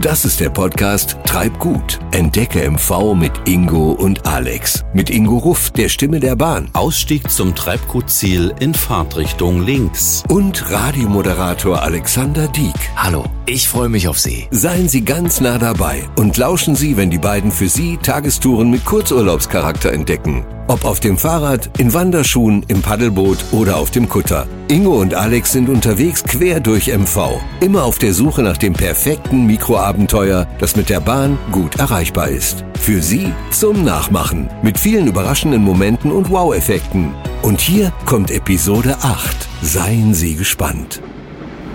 Das ist der Podcast Treib gut. Entdecke MV mit Ingo und Alex. Mit Ingo Ruff, der Stimme der Bahn. Ausstieg zum Treibgutziel in Fahrtrichtung links. Und Radiomoderator Alexander Dieck. Hallo, ich freue mich auf Sie. Seien Sie ganz nah dabei und lauschen Sie, wenn die beiden für Sie Tagestouren mit Kurzurlaubscharakter entdecken. Ob auf dem Fahrrad, in Wanderschuhen, im Paddelboot oder auf dem Kutter. Ingo und Alex sind unterwegs quer durch MV. Immer auf der Suche nach dem perfekten Mikroabenteuer, das mit der Bahn gut erreichbar ist. Für Sie zum Nachmachen. Mit vielen überraschenden Momenten und Wow-Effekten. Und hier kommt Episode 8. Seien Sie gespannt.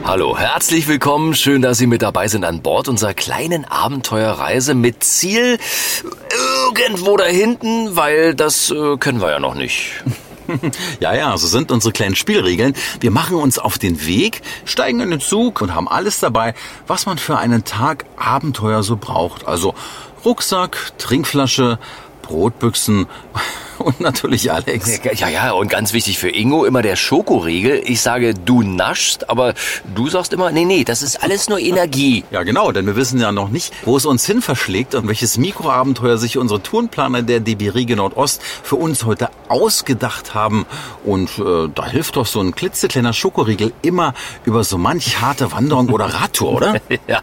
Hallo, herzlich willkommen. Schön, dass Sie mit dabei sind an Bord unserer kleinen Abenteuerreise mit Ziel irgendwo da hinten, weil das äh, können wir ja noch nicht. Ja, ja, so sind unsere kleinen Spielregeln. Wir machen uns auf den Weg, steigen in den Zug und haben alles dabei, was man für einen Tag Abenteuer so braucht. Also Rucksack, Trinkflasche, Brotbüchsen und natürlich Alex. Ja, ja, und ganz wichtig für Ingo immer der Schokoriegel. Ich sage, du naschst, aber du sagst immer, nee, nee, das ist alles nur Energie. Ja, genau, denn wir wissen ja noch nicht, wo es uns hin verschlägt und welches Mikroabenteuer sich unsere Tourenplaner der DB Riege Nordost für uns heute ausgedacht haben. Und äh, da hilft doch so ein klitzekleiner Schokoriegel immer über so manch harte Wanderung oder Radtour, oder? ja,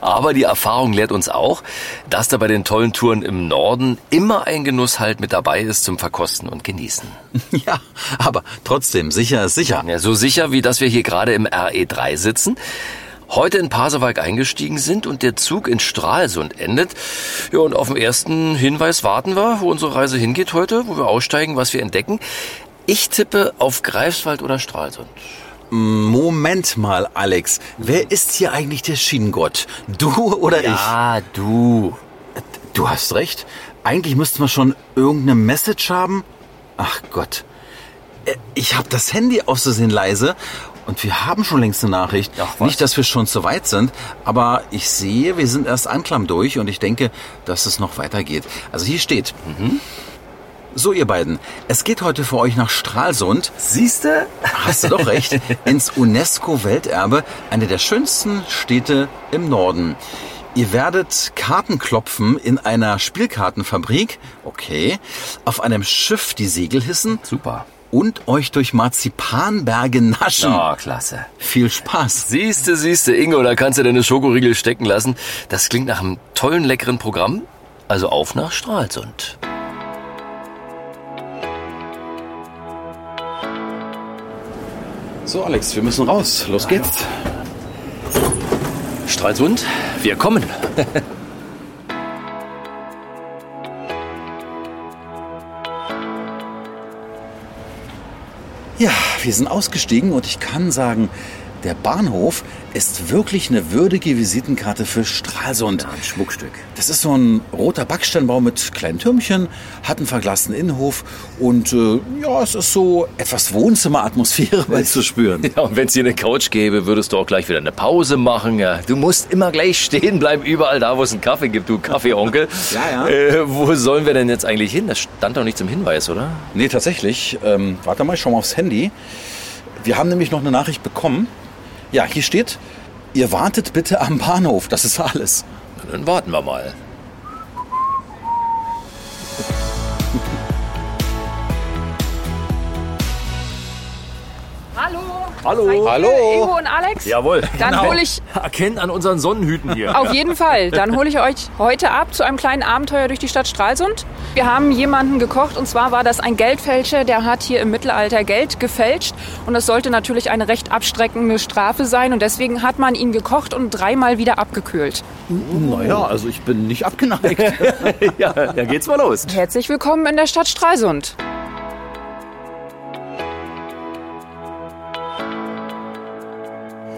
aber die Erfahrung lehrt uns auch, dass da bei den tollen Touren im Norden immer ein Genuss halt mit dabei ist zum Verkosten und Genießen. Ja, aber trotzdem, sicher ist sicher. Ja, so sicher, wie dass wir hier gerade im RE3 sitzen, heute in Pasewalk eingestiegen sind und der Zug in Stralsund endet. Ja, und auf den ersten Hinweis warten wir, wo unsere Reise hingeht heute, wo wir aussteigen, was wir entdecken. Ich tippe auf Greifswald oder Stralsund. Moment mal, Alex. Wer ist hier eigentlich der Schienengott? Du oder ich? Ja, du. Du hast recht. Eigentlich müssten wir schon irgendeine Message haben. Ach Gott. Äh, Ich habe das Handy auszusehen leise und wir haben schon längst eine Nachricht. Ach? Nicht, dass wir schon zu weit sind, aber ich sehe, wir sind erst Anklam durch und ich denke, dass es noch weitergeht. Also hier steht. So, ihr beiden, es geht heute für euch nach Stralsund. Siehste? Hast du doch recht. Ins UNESCO-Welterbe, eine der schönsten Städte im Norden. Ihr werdet Karten klopfen in einer Spielkartenfabrik, okay, auf einem Schiff die Segel hissen Super. und euch durch Marzipanberge naschen. Oh, klasse. Viel Spaß. Siehste, siehste, Ingo, da kannst du deine Schokoriegel stecken lassen. Das klingt nach einem tollen, leckeren Programm. Also auf nach Stralsund. So, Alex, wir müssen raus. Los geht's. Stralsund, wir kommen. Ja, wir sind ausgestiegen und ich kann sagen, der Bahnhof ist wirklich eine würdige Visitenkarte für Stralsund. ein Schmuckstück. Das ist so ein roter Backsteinbau mit kleinen Türmchen, hat einen verglasten Innenhof und äh, ja, es ist so etwas Wohnzimmeratmosphäre mal zu spüren. Ja, und wenn es hier eine Couch gäbe, würdest du auch gleich wieder eine Pause machen. Ja, du musst immer gleich stehen bleiben, überall da, wo es einen Kaffee gibt, du Kaffeeonkel. Ja, ja. Äh, wo sollen wir denn jetzt eigentlich hin? Das stand doch nicht zum Hinweis, oder? Nee, tatsächlich. Ähm, warte mal, ich schau mal aufs Handy. Wir haben nämlich noch eine Nachricht bekommen. Ja, hier steht, ihr wartet bitte am Bahnhof. Das ist alles. Dann warten wir mal. Hallo. Ihr Hallo. Ingo und Alex? Jawohl. Dann hole ich Erkennt an unseren Sonnenhüten hier. auf jeden Fall. Dann hole ich euch heute ab zu einem kleinen Abenteuer durch die Stadt Stralsund. Wir haben jemanden gekocht und zwar war das ein Geldfälscher, der hat hier im Mittelalter Geld gefälscht und das sollte natürlich eine recht abstreckende Strafe sein und deswegen hat man ihn gekocht und dreimal wieder abgekühlt. Naja, also ich bin nicht abgeneigt. ja, da geht's mal los. Herzlich willkommen in der Stadt Stralsund.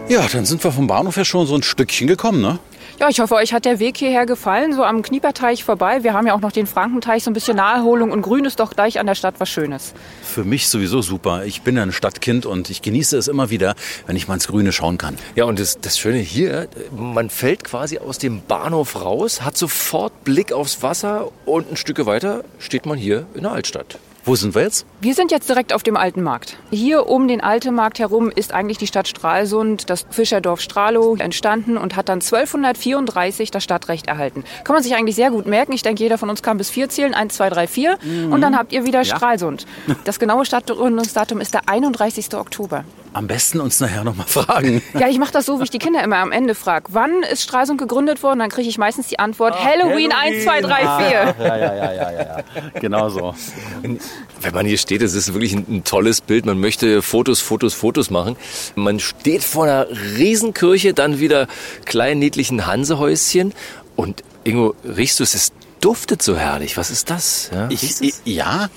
Ja, dann sind wir vom Bahnhof ja schon so ein Stückchen gekommen, ne? Ja, ich hoffe, euch hat der Weg hierher gefallen, so am Knieperteich vorbei. Wir haben ja auch noch den Frankenteich, so ein bisschen Naherholung und Grün ist doch gleich an der Stadt was Schönes. Für mich sowieso super. Ich bin ja ein Stadtkind und ich genieße es immer wieder, wenn ich mal ins Grüne schauen kann. Ja, und das, das Schöne hier, man fällt quasi aus dem Bahnhof raus, hat sofort Blick aufs Wasser und ein Stück weiter steht man hier in der Altstadt. Wo sind wir jetzt? Wir sind jetzt direkt auf dem Alten Markt. Hier um den Alten Markt herum ist eigentlich die Stadt Stralsund, das Fischerdorf Stralow, entstanden und hat dann 1234 das Stadtrecht erhalten. Kann man sich eigentlich sehr gut merken. Ich denke, jeder von uns kann bis vier zählen. Eins, zwei, drei, vier. Mhm. Und dann habt ihr wieder ja. Stralsund. Das genaue Stadtgründungsdatum ist der 31. Oktober. Am besten uns nachher noch mal fragen. Ja, ich mache das so, wie ich die Kinder immer am Ende frage. Wann ist Stralsund gegründet worden? Dann kriege ich meistens die Antwort Ach, Halloween, Halloween 1, 2, 3, 4. Ja, ja, ja, ja, ja, ja. Genau so. Wenn man hier steht, das ist wirklich ein, ein, tolles Bild. Man möchte Fotos, Fotos, Fotos machen. Man steht vor einer Riesenkirche, dann wieder kleinen niedlichen Hansehäuschen. Und Ingo, riechst du es? Es duftet so herrlich. Was ist das? Ja, ich, ich, ja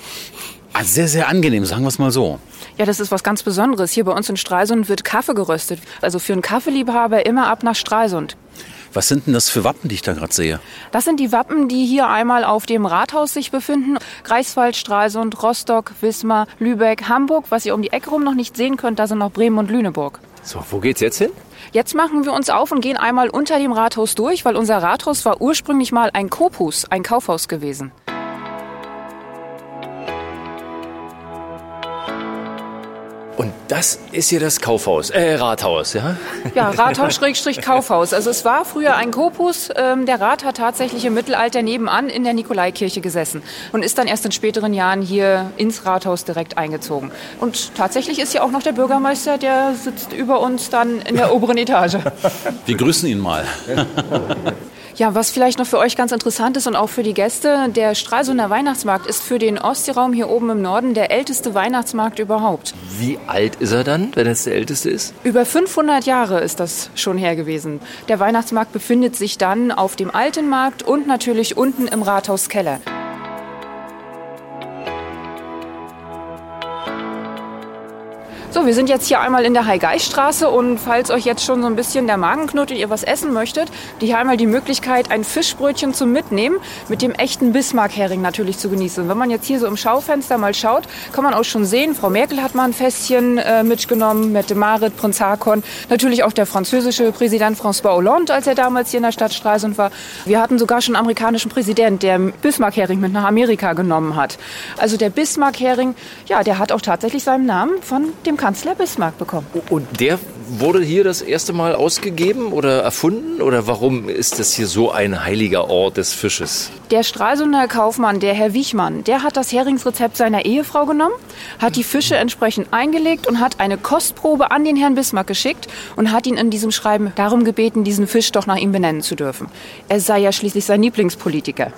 also sehr, sehr angenehm, sagen wir es mal so. Ja, das ist was ganz Besonderes. Hier bei uns in Stralsund wird Kaffee geröstet. Also für einen Kaffeeliebhaber immer ab nach Stralsund. Was sind denn das für Wappen, die ich da gerade sehe? Das sind die Wappen, die hier einmal auf dem Rathaus sich befinden. Greifswald, Stralsund, Rostock, Wismar, Lübeck, Hamburg. Was ihr um die Ecke rum noch nicht sehen könnt, da sind noch Bremen und Lüneburg. So, wo geht's jetzt hin? Jetzt machen wir uns auf und gehen einmal unter dem Rathaus durch, weil unser Rathaus war ursprünglich mal ein Kopus, ein Kaufhaus gewesen. Und das ist hier das Kaufhaus, äh, Rathaus, ja? Ja, Rathaus-Kaufhaus. Also es war früher ein Kopus. Ähm, der Rat hat tatsächlich im Mittelalter nebenan in der Nikolaikirche gesessen und ist dann erst in späteren Jahren hier ins Rathaus direkt eingezogen. Und tatsächlich ist hier auch noch der Bürgermeister, der sitzt über uns dann in der oberen Etage. Wir grüßen ihn mal. Ja, was vielleicht noch für euch ganz interessant ist und auch für die Gäste, der Stralsunder Weihnachtsmarkt ist für den Ostseeraum hier oben im Norden der älteste Weihnachtsmarkt überhaupt. Wie alt ist er dann, wenn es der älteste ist? Über 500 Jahre ist das schon her gewesen. Der Weihnachtsmarkt befindet sich dann auf dem Alten Markt und natürlich unten im Rathauskeller. So, wir sind jetzt hier einmal in der Heigeiststraße und falls euch jetzt schon so ein bisschen der Magen knurrt und ihr was essen möchtet, die haben einmal die Möglichkeit, ein Fischbrötchen zum Mitnehmen mit dem echten Bismarck-Hering natürlich zu genießen. Und wenn man jetzt hier so im Schaufenster mal schaut, kann man auch schon sehen, Frau Merkel hat mal ein Fässchen äh, mitgenommen, Mette Marit, Prinz Hakon, natürlich auch der französische Präsident François Hollande, als er damals hier in der Stadt Stralsund war. Wir hatten sogar schon einen amerikanischen Präsident, der Bismarck-Hering mit nach Amerika genommen hat. Also der Bismarck-Hering, ja, der hat auch tatsächlich seinen Namen von dem Kanzler Bismarck bekommen. Und der wurde hier das erste Mal ausgegeben oder erfunden? Oder warum ist das hier so ein heiliger Ort des Fisches? Der Stralsunder Kaufmann, der Herr Wichmann, der hat das Heringsrezept seiner Ehefrau genommen, hat die Fische entsprechend eingelegt und hat eine Kostprobe an den Herrn Bismarck geschickt und hat ihn in diesem Schreiben darum gebeten, diesen Fisch doch nach ihm benennen zu dürfen. Er sei ja schließlich sein Lieblingspolitiker.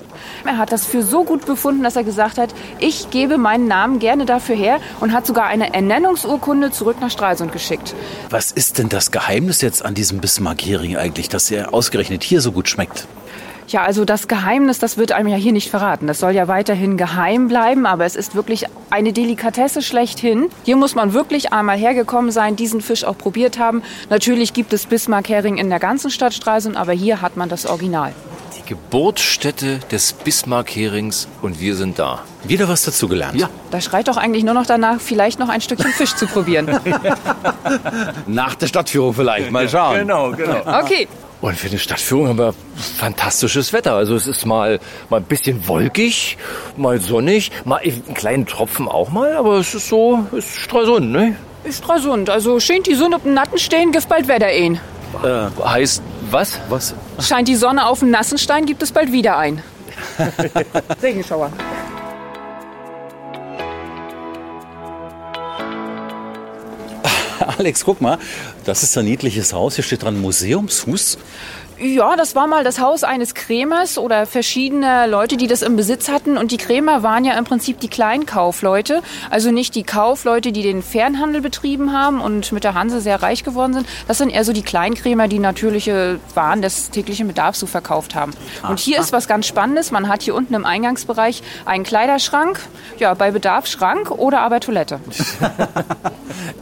Er hat das für so gut befunden, dass er gesagt hat, ich gebe meinen Namen gerne dafür her und hat sogar eine Ernennungsurkunde zurück nach Stralsund geschickt. Was ist denn das Geheimnis jetzt an diesem Bismarck-Hering eigentlich, dass er ausgerechnet hier so gut schmeckt? Ja, also das Geheimnis, das wird einem ja hier nicht verraten. Das soll ja weiterhin geheim bleiben, aber es ist wirklich eine Delikatesse schlechthin. Hier muss man wirklich einmal hergekommen sein, diesen Fisch auch probiert haben. Natürlich gibt es Bismarck-Hering in der ganzen Stadt Stralsund, aber hier hat man das Original. Die Geburtsstätte des Bismarck-Herings und wir sind da. Wieder was dazugelernt. Ja. Da schreit doch eigentlich nur noch danach, vielleicht noch ein Stückchen Fisch zu probieren. Nach der Stadtführung vielleicht. Mal schauen. Genau, genau. Okay. Und für eine Stadtführung haben wir fantastisches Wetter. Also es ist mal, mal ein bisschen wolkig, mal sonnig, mal einen kleinen Tropfen auch mal, aber es ist so, es ist Stralsund, ne? Ist Stralsund. Also scheint die Sonne auf dem Natten stehen, gibt bald Wetter ein. Äh, heißt was? Was? Scheint die Sonne auf dem nassen Stein, gibt es bald wieder ein. Regenschauer. Alex, guck mal, das ist ein niedliches Haus. Hier steht dran Museumshus. Ja, das war mal das Haus eines Krämers oder verschiedener Leute, die das im Besitz hatten. Und die Krämer waren ja im Prinzip die Kleinkaufleute. Also nicht die Kaufleute, die den Fernhandel betrieben haben und mit der Hanse sehr reich geworden sind. Das sind eher so die Kleinkrämer, die natürliche Waren des täglichen Bedarfs so verkauft haben. Und hier ist was ganz Spannendes. Man hat hier unten im Eingangsbereich einen Kleiderschrank. Ja, bei Bedarf Schrank oder aber Toilette.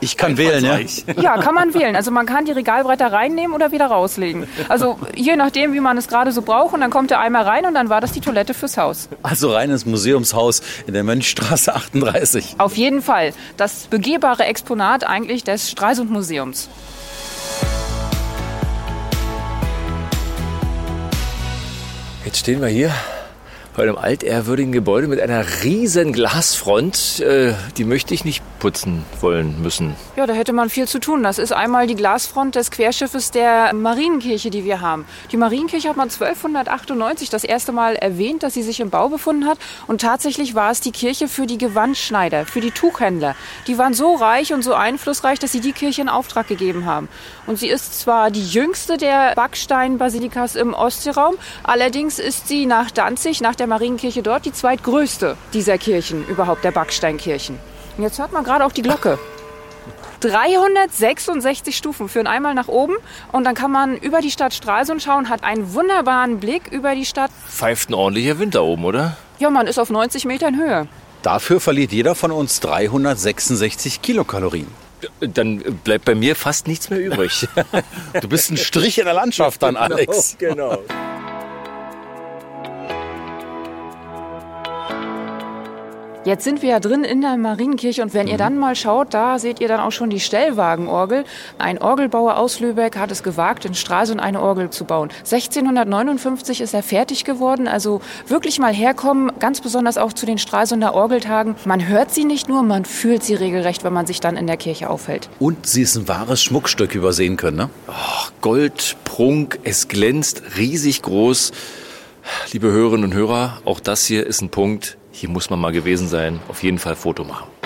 Ich kann wählen, ja? Ja, kann man wählen. Also man kann die Regalbretter reinnehmen oder wieder rauslegen. Also je nachdem, wie man es gerade so braucht. Und dann kommt der Eimer rein und dann war das die Toilette fürs Haus. Also reines Museumshaus in der Mönchstraße 38. Auf jeden Fall. Das begehbare Exponat eigentlich des Stralsund Museums. Jetzt stehen wir hier bei einem altehrwürdigen Gebäude mit einer riesen Glasfront. Äh, die möchte ich nicht putzen wollen müssen. Ja, da hätte man viel zu tun. Das ist einmal die Glasfront des Querschiffes der Marienkirche, die wir haben. Die Marienkirche hat man 1298 das erste Mal erwähnt, dass sie sich im Bau befunden hat. Und tatsächlich war es die Kirche für die Gewandschneider, für die Tuchhändler. Die waren so reich und so einflussreich, dass sie die Kirche in Auftrag gegeben haben. Und sie ist zwar die jüngste der Backsteinbasilikas im Ostseeraum, allerdings ist sie nach Danzig, nach der Marienkirche dort, die zweitgrößte dieser Kirchen, überhaupt der Backsteinkirchen. Und jetzt hört man gerade auch die Glocke. 366 Stufen führen einmal nach oben und dann kann man über die Stadt Stralsund schauen, hat einen wunderbaren Blick über die Stadt. Pfeift ein ordentlicher Winter oben, oder? Ja, man ist auf 90 Metern Höhe. Dafür verliert jeder von uns 366 Kilokalorien. Dann bleibt bei mir fast nichts mehr übrig. du bist ein Strich in der Landschaft dann, Alex. Genau. Jetzt sind wir ja drin in der Marienkirche und wenn ihr dann mal schaut, da seht ihr dann auch schon die Stellwagenorgel. Ein Orgelbauer aus Lübeck hat es gewagt, in Stralsund eine Orgel zu bauen. 1659 ist er fertig geworden, also wirklich mal herkommen, ganz besonders auch zu den Stralsunder Orgeltagen. Man hört sie nicht nur, man fühlt sie regelrecht, wenn man sich dann in der Kirche aufhält. Und sie ist ein wahres Schmuckstück, wie wir sehen können, ne? Ach, Gold, Prunk, es glänzt riesig groß. Liebe Hörerinnen und Hörer, auch das hier ist ein Punkt, hier muss man mal gewesen sein. Auf jeden Fall Foto machen.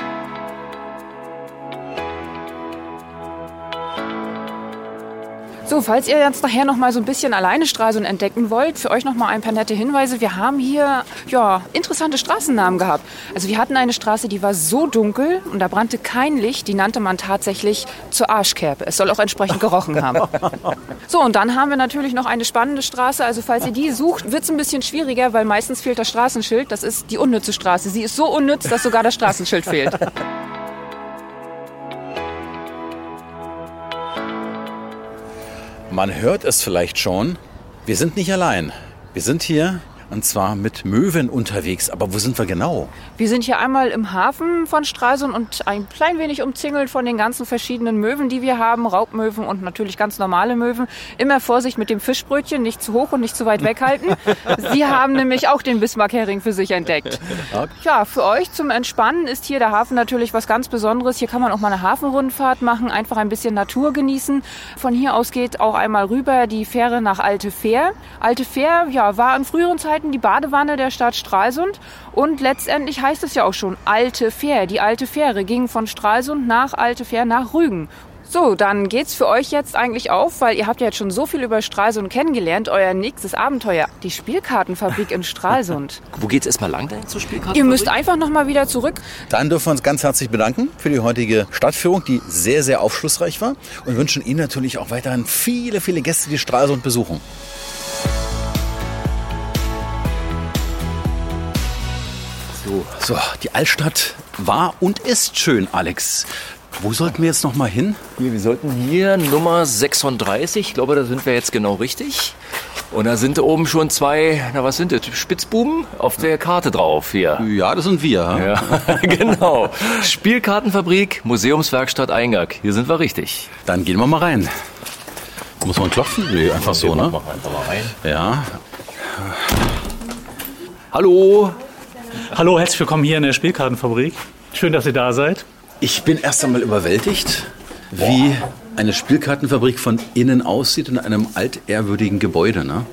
So, falls ihr jetzt nachher noch mal so ein bisschen alleine Stralsund entdecken wollt, für euch noch mal ein paar nette Hinweise. Wir haben hier ja interessante Straßennamen gehabt. Also wir hatten eine Straße, die war so dunkel und da brannte kein Licht. Die nannte man tatsächlich zur Arschkerbe. Es soll auch entsprechend gerochen haben. So, und dann haben wir natürlich noch eine spannende Straße. Also falls ihr die sucht, wird es ein bisschen schwieriger, weil meistens fehlt das Straßenschild. Das ist die unnütze Straße. Sie ist so unnütz, dass sogar das Straßenschild fehlt. Man hört es vielleicht schon. Wir sind nicht allein. Wir sind hier und zwar mit Möwen unterwegs. Aber wo sind wir genau? Wir sind hier einmal im Hafen von Stralsund und ein klein wenig umzingelt von den ganzen verschiedenen Möwen, die wir haben. Raubmöwen und natürlich ganz normale Möwen. Immer Vorsicht mit dem Fischbrötchen, nicht zu hoch und nicht zu weit weghalten. Sie haben nämlich auch den Bismarck-Hering für sich entdeckt. Ja, für euch zum Entspannen ist hier der Hafen natürlich was ganz Besonderes. Hier kann man auch mal eine Hafenrundfahrt machen, einfach ein bisschen Natur genießen. Von hier aus geht auch einmal rüber die Fähre nach Alte Fähr. Alte Fähr, ja, war in früheren Zeiten Zeiten die Badewanne der Stadt Stralsund und letztendlich heißt es ja auch schon Alte Fähr. Die alte Fähre ging von Stralsund nach Alte Fähr nach Rügen. So, dann geht's für euch jetzt eigentlich auf, weil ihr habt ja jetzt schon so viel über Stralsund kennengelernt. Euer nächstes Abenteuer, die Spielkartenfabrik in Stralsund. Wo geht's erstmal lang denn zur Spielkartenfabrik? Ihr müsst einfach noch mal wieder zurück. Dann dürfen wir uns ganz herzlich bedanken für die heutige Stadtführung, die sehr, sehr aufschlussreich war und wünschen Ihnen natürlich auch weiterhin viele, viele Gäste, die Stralsund besuchen. So, so, die Altstadt war und ist schön, Alex. Wo sollten wir jetzt noch mal hin? Hier, wir sollten hier Nummer 36, ich glaube, da sind wir jetzt genau richtig. Und da sind oben schon zwei, na was sind das, Spitzbuben auf der Karte drauf hier. Ja, das sind wir. Ja, genau. Spielkartenfabrik, Museumswerkstatt Eingang. Hier sind wir richtig. Dann gehen wir mal rein. Muss man klopfen? Nee, einfach so, ne? Machen wir einfach mal rein. Ja. Hallo. Hallo, herzlich willkommen hier in der Spielkartenfabrik. Schön, dass ihr da seid. Ich bin erst einmal überwältigt, wie eine Spielkartenfabrik von innen aussieht in einem altehrwürdigen Gebäude. Ne?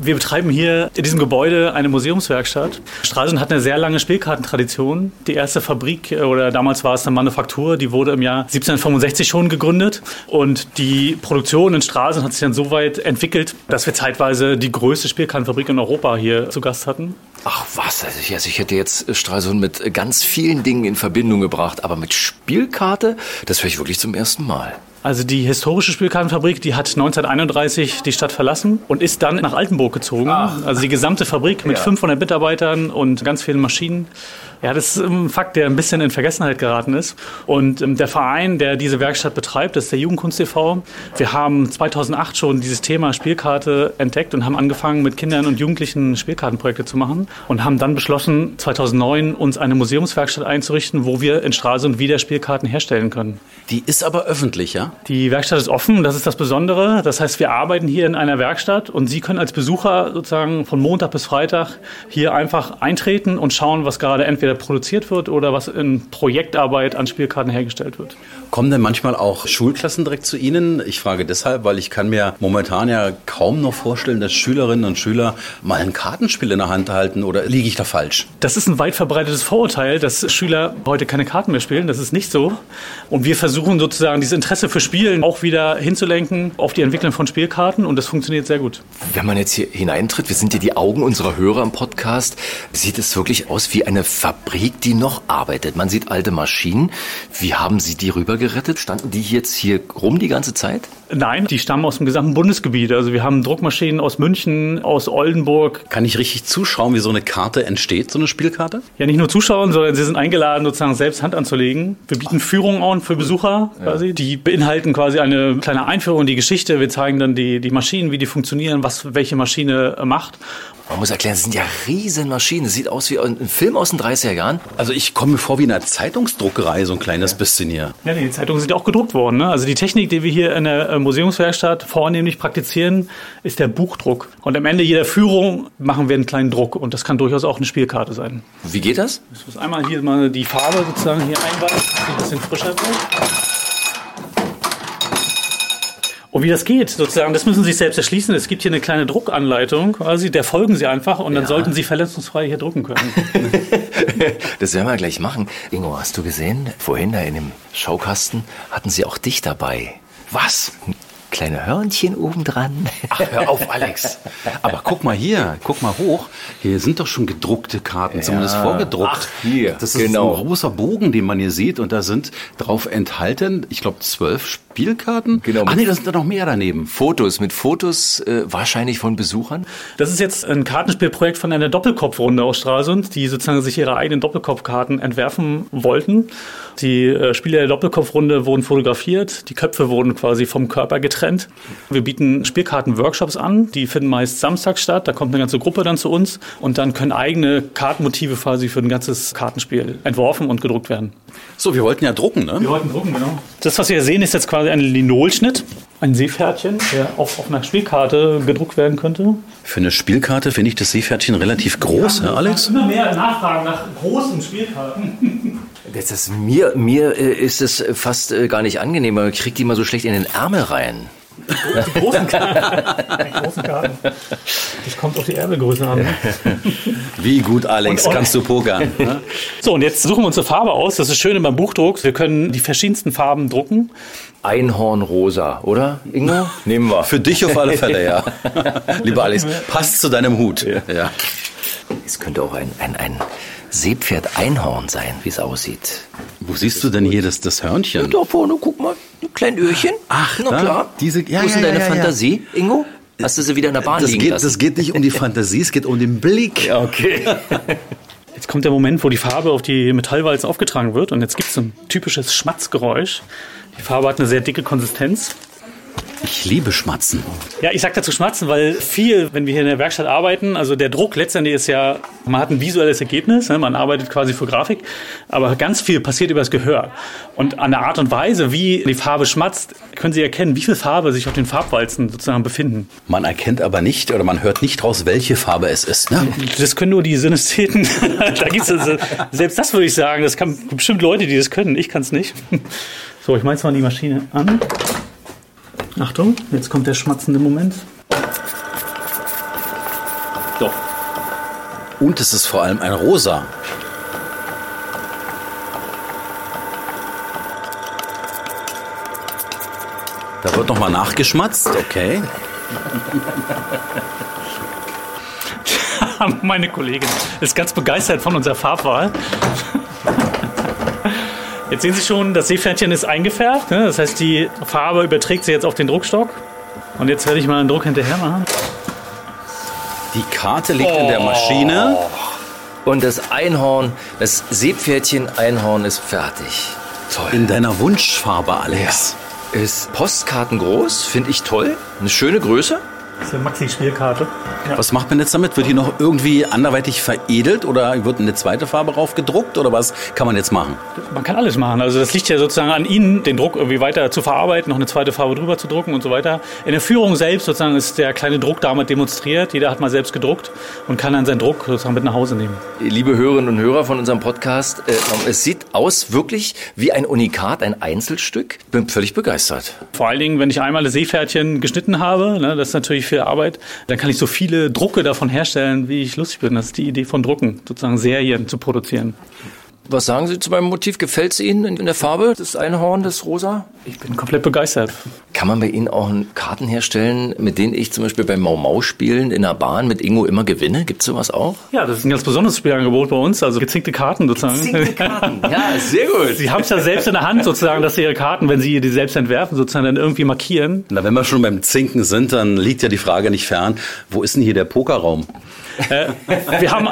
Wir betreiben hier in diesem Gebäude eine Museumswerkstatt. Stralsund hat eine sehr lange Spielkartentradition. Die erste Fabrik, äh, oder damals war es eine Manufaktur, die wurde im Jahr 1765 schon gegründet. Und die Produktion in Stralsund hat sich dann so weit entwickelt, dass wir zeitweise die größte Spielkartenfabrik in Europa hier zu Gast hatten. Ach was, also ich, also ich hätte jetzt Stralsund mit ganz vielen Dingen in Verbindung gebracht, aber mit Spielkarte, das höre ich wirklich zum ersten Mal. Also die historische Spielkartenfabrik, die hat 1931 die Stadt verlassen und ist dann nach Altenburg gezogen. Also die gesamte Fabrik mit 500 Mitarbeitern und ganz vielen Maschinen. Ja, das ist ein Fakt, der ein bisschen in Vergessenheit geraten ist. Und ähm, der Verein, der diese Werkstatt betreibt, ist der Jugendkunst TV. Wir haben 2008 schon dieses Thema Spielkarte entdeckt und haben angefangen, mit Kindern und Jugendlichen Spielkartenprojekte zu machen und haben dann beschlossen, 2009 uns eine Museumswerkstatt einzurichten, wo wir in Stralsund wieder Spielkarten herstellen können. Die ist aber öffentlich, ja? Die Werkstatt ist offen, das ist das Besondere. Das heißt, wir arbeiten hier in einer Werkstatt und Sie können als Besucher sozusagen von Montag bis Freitag hier einfach eintreten und schauen, was gerade entweder produziert wird oder was in Projektarbeit an Spielkarten hergestellt wird. Kommen denn manchmal auch Schulklassen direkt zu Ihnen? Ich frage deshalb, weil ich kann mir momentan ja kaum noch vorstellen, dass Schülerinnen und Schüler mal ein Kartenspiel in der Hand halten oder liege ich da falsch? Das ist ein weit verbreitetes Vorurteil, dass Schüler heute keine Karten mehr spielen. Das ist nicht so. Und wir versuchen sozusagen dieses Interesse für Spielen auch wieder hinzulenken auf die Entwicklung von Spielkarten und das funktioniert sehr gut. Wenn man jetzt hier hineintritt, wir sind ja die Augen unserer Hörer im Podcast, sieht es wirklich aus wie eine Fabrik, die noch arbeitet. Man sieht alte Maschinen. Wie haben Sie die rübergerettet? Standen die jetzt hier rum die ganze Zeit? Nein, die stammen aus dem gesamten Bundesgebiet. Also wir haben Druckmaschinen aus München, aus Oldenburg. Kann ich richtig zuschauen, wie so eine Karte entsteht, so eine Spielkarte? Ja, nicht nur zuschauen, sondern sie sind eingeladen, sozusagen selbst Hand anzulegen. Wir bieten Führungen an für Besucher quasi. Die beinhalten quasi eine kleine Einführung in die Geschichte. Wir zeigen dann die, die Maschinen, wie die funktionieren, was welche Maschine macht. Man muss erklären, es sind ja riesen Maschinen. Das sieht aus wie ein Film aus den 30er Jahren. Also ich komme mir vor wie in einer Zeitungsdruckerei, so ein kleines bisschen hier. Ja, die Zeitungen sind ja auch gedruckt worden. Ne? Also die Technik, die wir hier in der Museumswerkstatt vornehmlich praktizieren, ist der Buchdruck. Und am Ende jeder Führung machen wir einen kleinen Druck. Und das kann durchaus auch eine Spielkarte sein. Wie geht das? Ich muss einmal hier mal die Farbe sozusagen hier einweichen, dass sie ein bisschen frischer wird. Und wie das geht, sozusagen, das müssen Sie sich selbst erschließen. Es gibt hier eine kleine Druckanleitung, quasi, der folgen Sie einfach und dann Ja. sollten Sie verletzungsfrei hier drucken können. Das werden wir gleich machen. Ingo, hast du gesehen? Vorhin da in dem Schaukasten hatten sie auch dich dabei. Was? Kleine Hörnchen obendran. Ach, hör auf, Alex. Aber guck mal hier, guck mal hoch. Hier sind doch schon gedruckte Karten, zumindest vorgedruckt. Ach, hier, Das ist genau. ein großer Bogen, den man hier sieht. Und da sind drauf enthalten, ich glaube, zwölf Spielkarten. Genau. Ach nee, da sind da noch mehr daneben. Fotos, mit Fotos äh, wahrscheinlich von Besuchern. Das ist jetzt ein Kartenspielprojekt von einer Doppelkopfrunde aus Stralsund, die sozusagen sich ihre eigenen Doppelkopfkarten entwerfen wollten. Die äh, Spieler der Doppelkopfrunde wurden fotografiert, die Köpfe wurden quasi vom Körper getrennt. Wir bieten Spielkarten-Workshops an, die finden meist samstags statt. Da kommt eine ganze Gruppe dann zu uns und dann können eigene Kartenmotive quasi für ein ganzes Kartenspiel entworfen und gedruckt werden. So, wir wollten ja drucken, ne? Wir wollten drucken, genau. Das, was wir hier sehen, ist jetzt quasi ein Linolschnitt, ein Seepferdchen, der auch auf einer Spielkarte gedruckt werden könnte. Für eine Spielkarte finde ich das Seepferdchen relativ groß, ne, Alex? Immer mehr Nachfragen nach großen Spielkarten. Das ist, mir mir äh, ist es fast äh, gar nicht angenehm, man kriegt die mal so schlecht in den Ärmel rein. Die großen Karten. Die großen Karten. Das kommt auf die Erbegröße an. ne? Wie gut, Alex, Und- kannst du pokern. ne? So, und jetzt suchen wir uns eine Farbe aus. Das ist das Schöne beim Buchdruck. Wir können die verschiedensten Farben drucken. Einhornrosa, oder? Ingo? Nehmen wir. Für dich auf alle Fälle, ja. Lieber Alex, passt zu deinem Hut. Ja. Es könnte auch ein, ein, ein Seepferd-Einhorn sein, wie es aussieht. Wo siehst du denn hier das, das Hörnchen? Da vorne, guck mal, ein kleines Öhrchen. Ach, na da, klar. diese- ja, Wo ist denn ja, deine ja, ja. Fantasie, Ingo? Hast du sie wieder in der Bahn Das liegen geht, lassen? das geht nicht um die Fantasie, es geht um den Blick. okay. Jetzt kommt der Moment, wo die Farbe auf die Metallwalzen aufgetragen wird. Und jetzt gibt es ein typisches Schmatzgeräusch. Die Farbe hat eine sehr dicke Konsistenz. Ich liebe Schmatzen. Ja, ich sag dazu schmatzen, weil viel, wenn wir hier in der Werkstatt arbeiten, also der Druck letztendlich ist ja, man hat ein visuelles Ergebnis, ne, man arbeitet quasi für Grafik, aber ganz viel passiert über das Gehör. Und an der Art und Weise, wie die Farbe schmatzt, können Sie erkennen, wie viel Farbe sich auf den Farbwalzen sozusagen befinden. Man erkennt aber nicht oder man hört nicht raus, welche Farbe es ist. Ne? Das können nur die Synestheten. da gibt's also, selbst das würde ich sagen, das kann bestimmt Leute, die das können. Ich kann es nicht. So, ich mache jetzt mal die Maschine an. Achtung, jetzt kommt der schmatzende Moment. So. Und es ist vor allem ein Rosa. Da wird nochmal nachgeschmatzt, okay. Meine Kollegin ist ganz begeistert von unserer Farbwahl. Jetzt sehen Sie schon, das Seepferdchen ist eingefärbt. Ne? Das heißt, die Farbe überträgt sich jetzt auf den Druckstock. Und jetzt werde ich mal einen Druck hinterher machen. Die Karte liegt in der Maschine. Und das Einhorn, das Seepferdchen-Einhorn ist fertig. Toll. In deiner Wunschfarbe, Alex. Ist postkartengroß, finde ich toll. Eine schöne Größe. Das ist eine Maxi-Spielkarte. Was macht man jetzt damit? Wird die noch irgendwie anderweitig veredelt oder wird eine zweite Farbe drauf gedruckt oder was kann man jetzt machen? Man kann alles machen. Also das liegt ja sozusagen an Ihnen, den Druck irgendwie weiter zu verarbeiten, noch eine zweite Farbe drüber zu drucken und so weiter. In der Führung selbst sozusagen ist der kleine Druck damit demonstriert. Jeder hat mal selbst gedruckt und kann dann seinen Druck sozusagen mit nach Hause nehmen. Liebe Hörerinnen und Hörer von unserem Podcast, äh, es sieht aus wirklich wie ein Unikat, ein Einzelstück. Bin völlig begeistert. Vor allen Dingen, wenn ich einmal das Seepferdchen geschnitten habe, ne, das ist natürlich viel Arbeit, dann kann ich so viele Drucke davon herstellen, wie ich lustig bin. Das ist die Idee von Drucken, sozusagen Serien zu produzieren. Was sagen Sie zu meinem Motiv? Gefällt es Ihnen in der Farbe, das Einhorn, das Rosa? Ich bin komplett begeistert. Kann man bei Ihnen auch Karten herstellen, mit denen ich zum Beispiel beim Mau-Mau-Spielen in der Bahn mit Ingo immer gewinne? Gibt es sowas auch? Ja, das ist ein ganz besonderes Spielangebot bei uns, also gezinkte Karten sozusagen. Gezinkte Karten, ja, sehr gut. Sie haben es ja selbst in der Hand sozusagen, dass Sie Ihre Karten, wenn Sie die selbst entwerfen, sozusagen dann irgendwie markieren. Na, wenn wir schon beim Zinken sind, dann liegt ja die Frage nicht fern, wo ist denn hier der Pokerraum? Äh, wir, haben,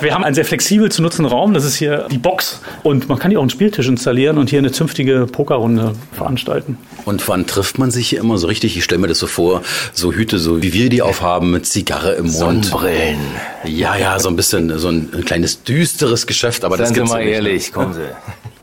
wir haben einen sehr flexibel zu nutzenden Raum. Das ist hier die Box. Und man kann hier auch einen Spieltisch installieren und hier eine zünftige Pokerrunde veranstalten. Und wann trifft man sich hier immer so richtig? Ich stelle mir das so vor, so Hüte, so wie wir die aufhaben, mit Zigarre im Mund. Sonnenbrillen. Ja, ja, so ein bisschen, so ein, ein kleines düsteres Geschäft, aber das Seien Sie gibt's mal ja nicht, ne? ehrlich, kommen Sie.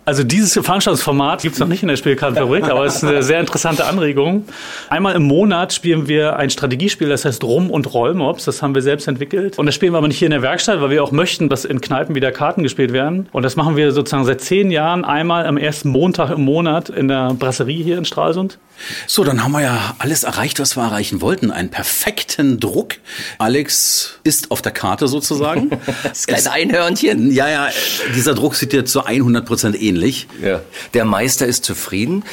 Also dieses Veranstaltungsformat gibt es noch nicht in der Spielkartenfabrik, aber es ist eine sehr interessante Anregung. Einmal im Monat spielen wir ein Strategiespiel, das heißt Rum und Rollmops. Das haben wir selbst entwickelt. Und das spielen wir aber nicht hier in der Werkstatt, weil wir auch möchten, dass in Kneipen wieder Karten gespielt werden. Und das machen wir sozusagen seit zehn Jahren einmal am ersten Montag im Monat in der Brasserie hier in Stralsund. So, dann haben wir ja alles erreicht, was wir erreichen wollten. Einen perfekten Druck. Alex ist auf der Karte sozusagen. Das kleine Einhörnchen. ja, ja, dieser Druck sieht dir zu 100 Prozent ähnlich. Ja. Der Meister ist zufrieden.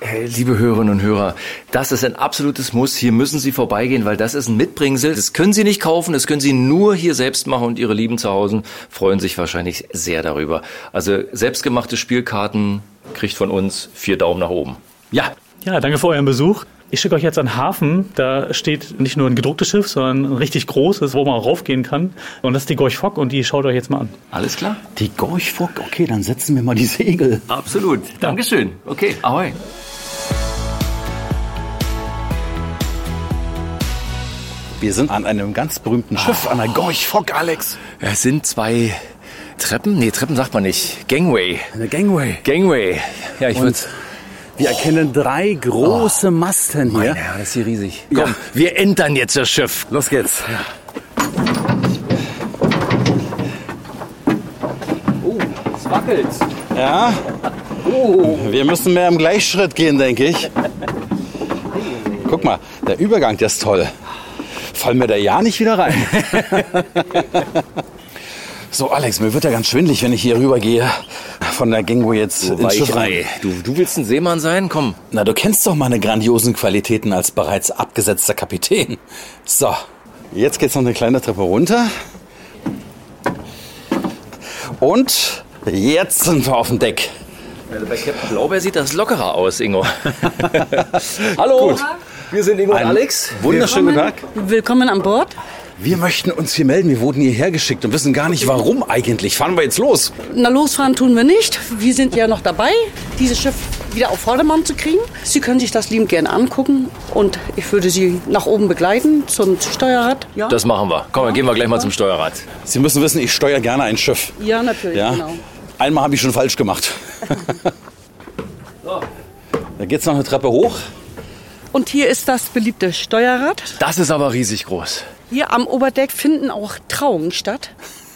Äh, Liebe Hörerinnen und Hörer, das ist ein absolutes Muss. Hier müssen Sie vorbeigehen, weil das ist ein Mitbringsel. Das können Sie nicht kaufen, das können Sie nur hier selbst machen und Ihre Lieben zu Hause freuen sich wahrscheinlich sehr darüber. Also selbstgemachte Spielkarten kriegt von uns vier Daumen nach oben. Ja, Ja, danke für euren Besuch. Ich schicke euch jetzt an Hafen. Da steht nicht nur ein gedrucktes Schiff, sondern ein richtig großes, wo man auch raufgehen kann. Und das ist die Gorch Fock und die schaut euch jetzt mal an. Alles klar? die Gorchfock, okay, dann setzen wir mal die Segel. Absolut. Dankeschön. Okay, ahoi. Wir sind an einem ganz berühmten Schiff, an der Gorchfock, Alex. Es sind zwei Treppen. Nee, Treppen sagt man nicht. Gangway. Eine Gangway. Gangway. Ja, ich würde wir erkennen drei große Masten hier. Ja, das ist hier riesig. Komm, wir entern jetzt das Schiff. Los geht's. Es wackelt. Ja. Wir müssen mehr im Gleichschritt gehen, denke ich. Guck mal, der Übergang, der ist toll. Fallen wir da ja nicht wieder rein. so, Alex, mir wird ja ganz schwindlig, wenn ich hier rübergehe. Von der Gangway jetzt ins Schiff rein. Du, du willst ein Seemann sein? Komm. Na, du kennst doch meine grandiosen Qualitäten als bereits abgesetzter Kapitän. So, jetzt geht's noch eine kleine Treppe runter. Und jetzt sind wir auf dem Deck. Bei Captain Blaubeer sieht das lockerer aus, Ingo. Hallo. Wir sind Ingo und Ein Alex. Wunderschönen guten Tag. Willkommen an Bord. Wir möchten uns hier melden. Wir wurden hierher geschickt und wissen gar nicht, warum eigentlich. Fahren wir jetzt los? Na, losfahren tun wir nicht. Wir sind ja noch dabei, dieses Schiff wieder auf Vordermann zu kriegen. Sie können sich das liebend gerne angucken und ich würde Sie nach oben begleiten zum Steuerrad. Ja, Das machen wir. Komm, dann gehen wir gleich mal zum Steuerrad. Sie müssen wissen, ich steuere gerne ein Schiff. ja natürlich, Ja? genau. Einmal habe ich schon falsch gemacht. Da geht's noch eine Treppe hoch. Und hier ist das beliebte Steuerrad. Das ist aber riesig groß. Hier am Oberdeck finden auch Trauungen statt.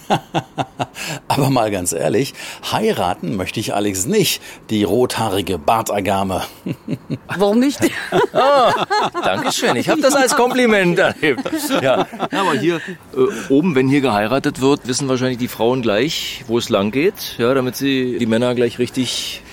Aber mal ganz ehrlich, heiraten möchte ich Alex nicht, die rothaarige Bartagame. Warum nicht? Dankeschön. Ich habe das als Kompliment erlebt. Ja, ja aber hier äh, oben, wenn hier geheiratet wird, wissen wahrscheinlich die Frauen gleich, wo es lang geht, ja, damit sie die Männer gleich richtig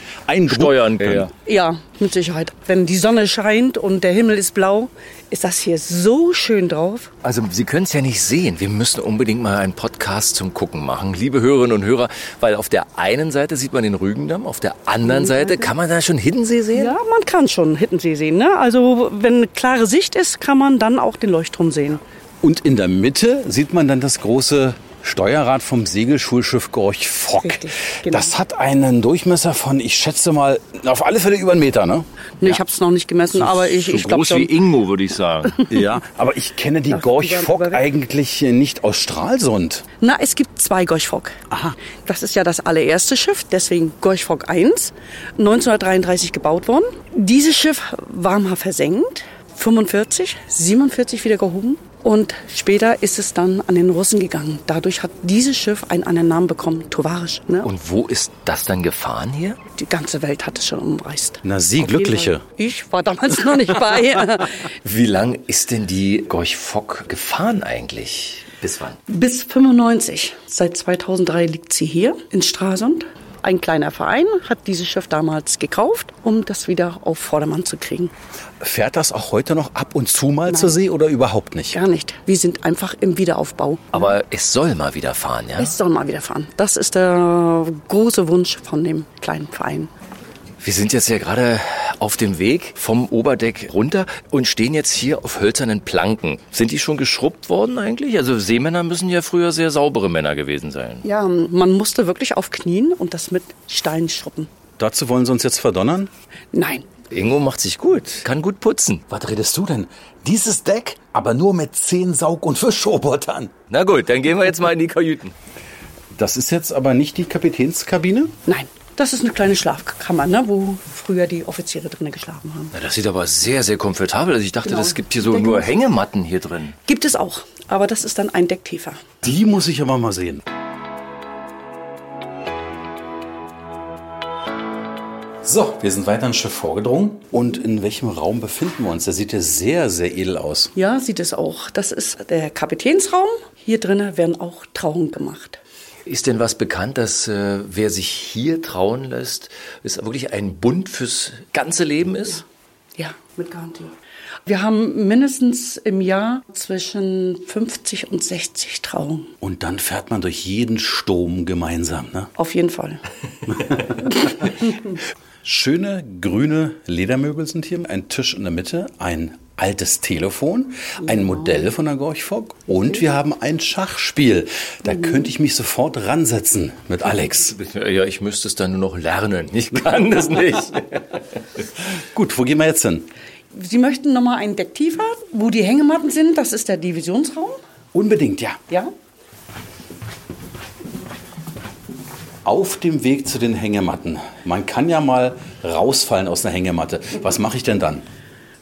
steuern können. Ja, ja, mit Sicherheit. Wenn die Sonne scheint und der Himmel ist blau, ist das hier so schön drauf. Also Sie können es ja nicht sehen. Wir müssen unbedingt mal einen Podcast zum Gucken machen, liebe Hörerinnen und Hörer, weil auf der einen Seite sieht man den Rügendamm, auf der anderen Seite kann man da schon Hiddensee sehen. Ja, man kann schon Hittensee sehen. Ne? Also wenn klare Sicht ist, kann man dann auch den Leuchtturm sehen. Und in der Mitte sieht man dann das große Steuerrad vom Segelschulschiff Gorch Fock. Richtig, genau. Das hat einen Durchmesser von, ich schätze mal, auf alle Fälle über einen Meter, ne? Nee, ich habe es noch nicht gemessen, aber ich, So ich glaube groß wie Ingo, würde ich sagen. Ja, aber ich kenne die Ach, Gorch Fock eigentlich nicht aus Stralsund. Na, es gibt zwei Gorchfock. Aha. Das ist ja das allererste Schiff, deswegen Gorchfock 1, 1933 gebaut worden. Dieses Schiff war mal versenkt, 45, 47 wieder gehoben und später ist es dann an den Russen gegangen. Dadurch hat dieses Schiff einen anderen Namen bekommen, Tovarisch. Ne? Und wo ist das dann gefahren hier? die ganze Welt hat es schon umreißt. Na, Sie Auf Glückliche. Ich war damals noch nicht bei. Wie lang ist denn die Gorch Fock gefahren eigentlich? Bis wann? Bis 95. Seit 2003 liegt sie hier in Stralsund. Ein kleiner Verein hat dieses Schiff damals gekauft, um das wieder auf Vordermann zu kriegen. Fährt das auch heute noch ab und zu mal zur See oder überhaupt nicht? Gar nicht. Wir sind einfach im Wiederaufbau. Aber es soll mal wieder fahren, ja? Es soll mal wieder fahren. Das ist der große Wunsch von dem kleinen Verein. Wir sind jetzt ja gerade auf dem Weg vom Oberdeck runter und stehen jetzt hier auf hölzernen Planken. Sind die schon geschrubbt worden eigentlich? Also Seemänner müssen ja früher sehr saubere Männer gewesen sein. Ja, man musste wirklich auf Knien und das mit Stein schruppen. Dazu wollen Sie uns jetzt verdonnern? Nein. Ingo macht sich gut, kann gut putzen. Was redest du denn? Dieses Deck, aber nur mit zehn Saug- und Fischrobotern. Na gut, dann gehen wir jetzt mal in die Kajüten. Das ist jetzt aber nicht die Kapitänskabine? Nein. Das ist eine kleine Schlafkammer, ne, wo früher die Offiziere drinnen geschlafen haben. Na, das sieht aber sehr, sehr komfortabel. Also ich dachte, Genau. das gibt hier so Decke nur Hängematten hier drin. Gibt es auch, aber das ist dann ein Deck tiefer. Die muss ich aber mal sehen. So, wir sind weiter ins Schiff vorgedrungen. Und in welchem Raum befinden wir uns? Der sieht ja sehr, sehr edel aus. Ja, sieht es auch. Das ist der Kapitänsraum. Hier drinnen werden auch Trauungen gemacht. Ist denn was bekannt, dass äh, wer sich hier trauen lässt, es wirklich ein Bund fürs ganze Leben ist? Ja, mit Garantie. Wir haben mindestens im Jahr zwischen 50 und 60 Trauungen. Und dann fährt man durch jeden Sturm gemeinsam. Ne? Auf jeden Fall. Schöne grüne Ledermöbel sind hier, ein Tisch in der Mitte, ein altes Telefon, ein Modell von der Gorch Fock und wir haben ein Schachspiel. Da könnte ich mich sofort ransetzen mit Alex. Ja, ich müsste es dann nur noch lernen. Ich kann das nicht. Gut, wo gehen wir jetzt hin? Sie möchten nochmal ein Deck tiefer, wo die Hängematten sind. Das ist der Divisionsraum. Unbedingt, ja. Ja. Auf dem Weg zu den Hängematten. Man kann ja mal rausfallen aus einer Hängematte. Was mache ich denn dann?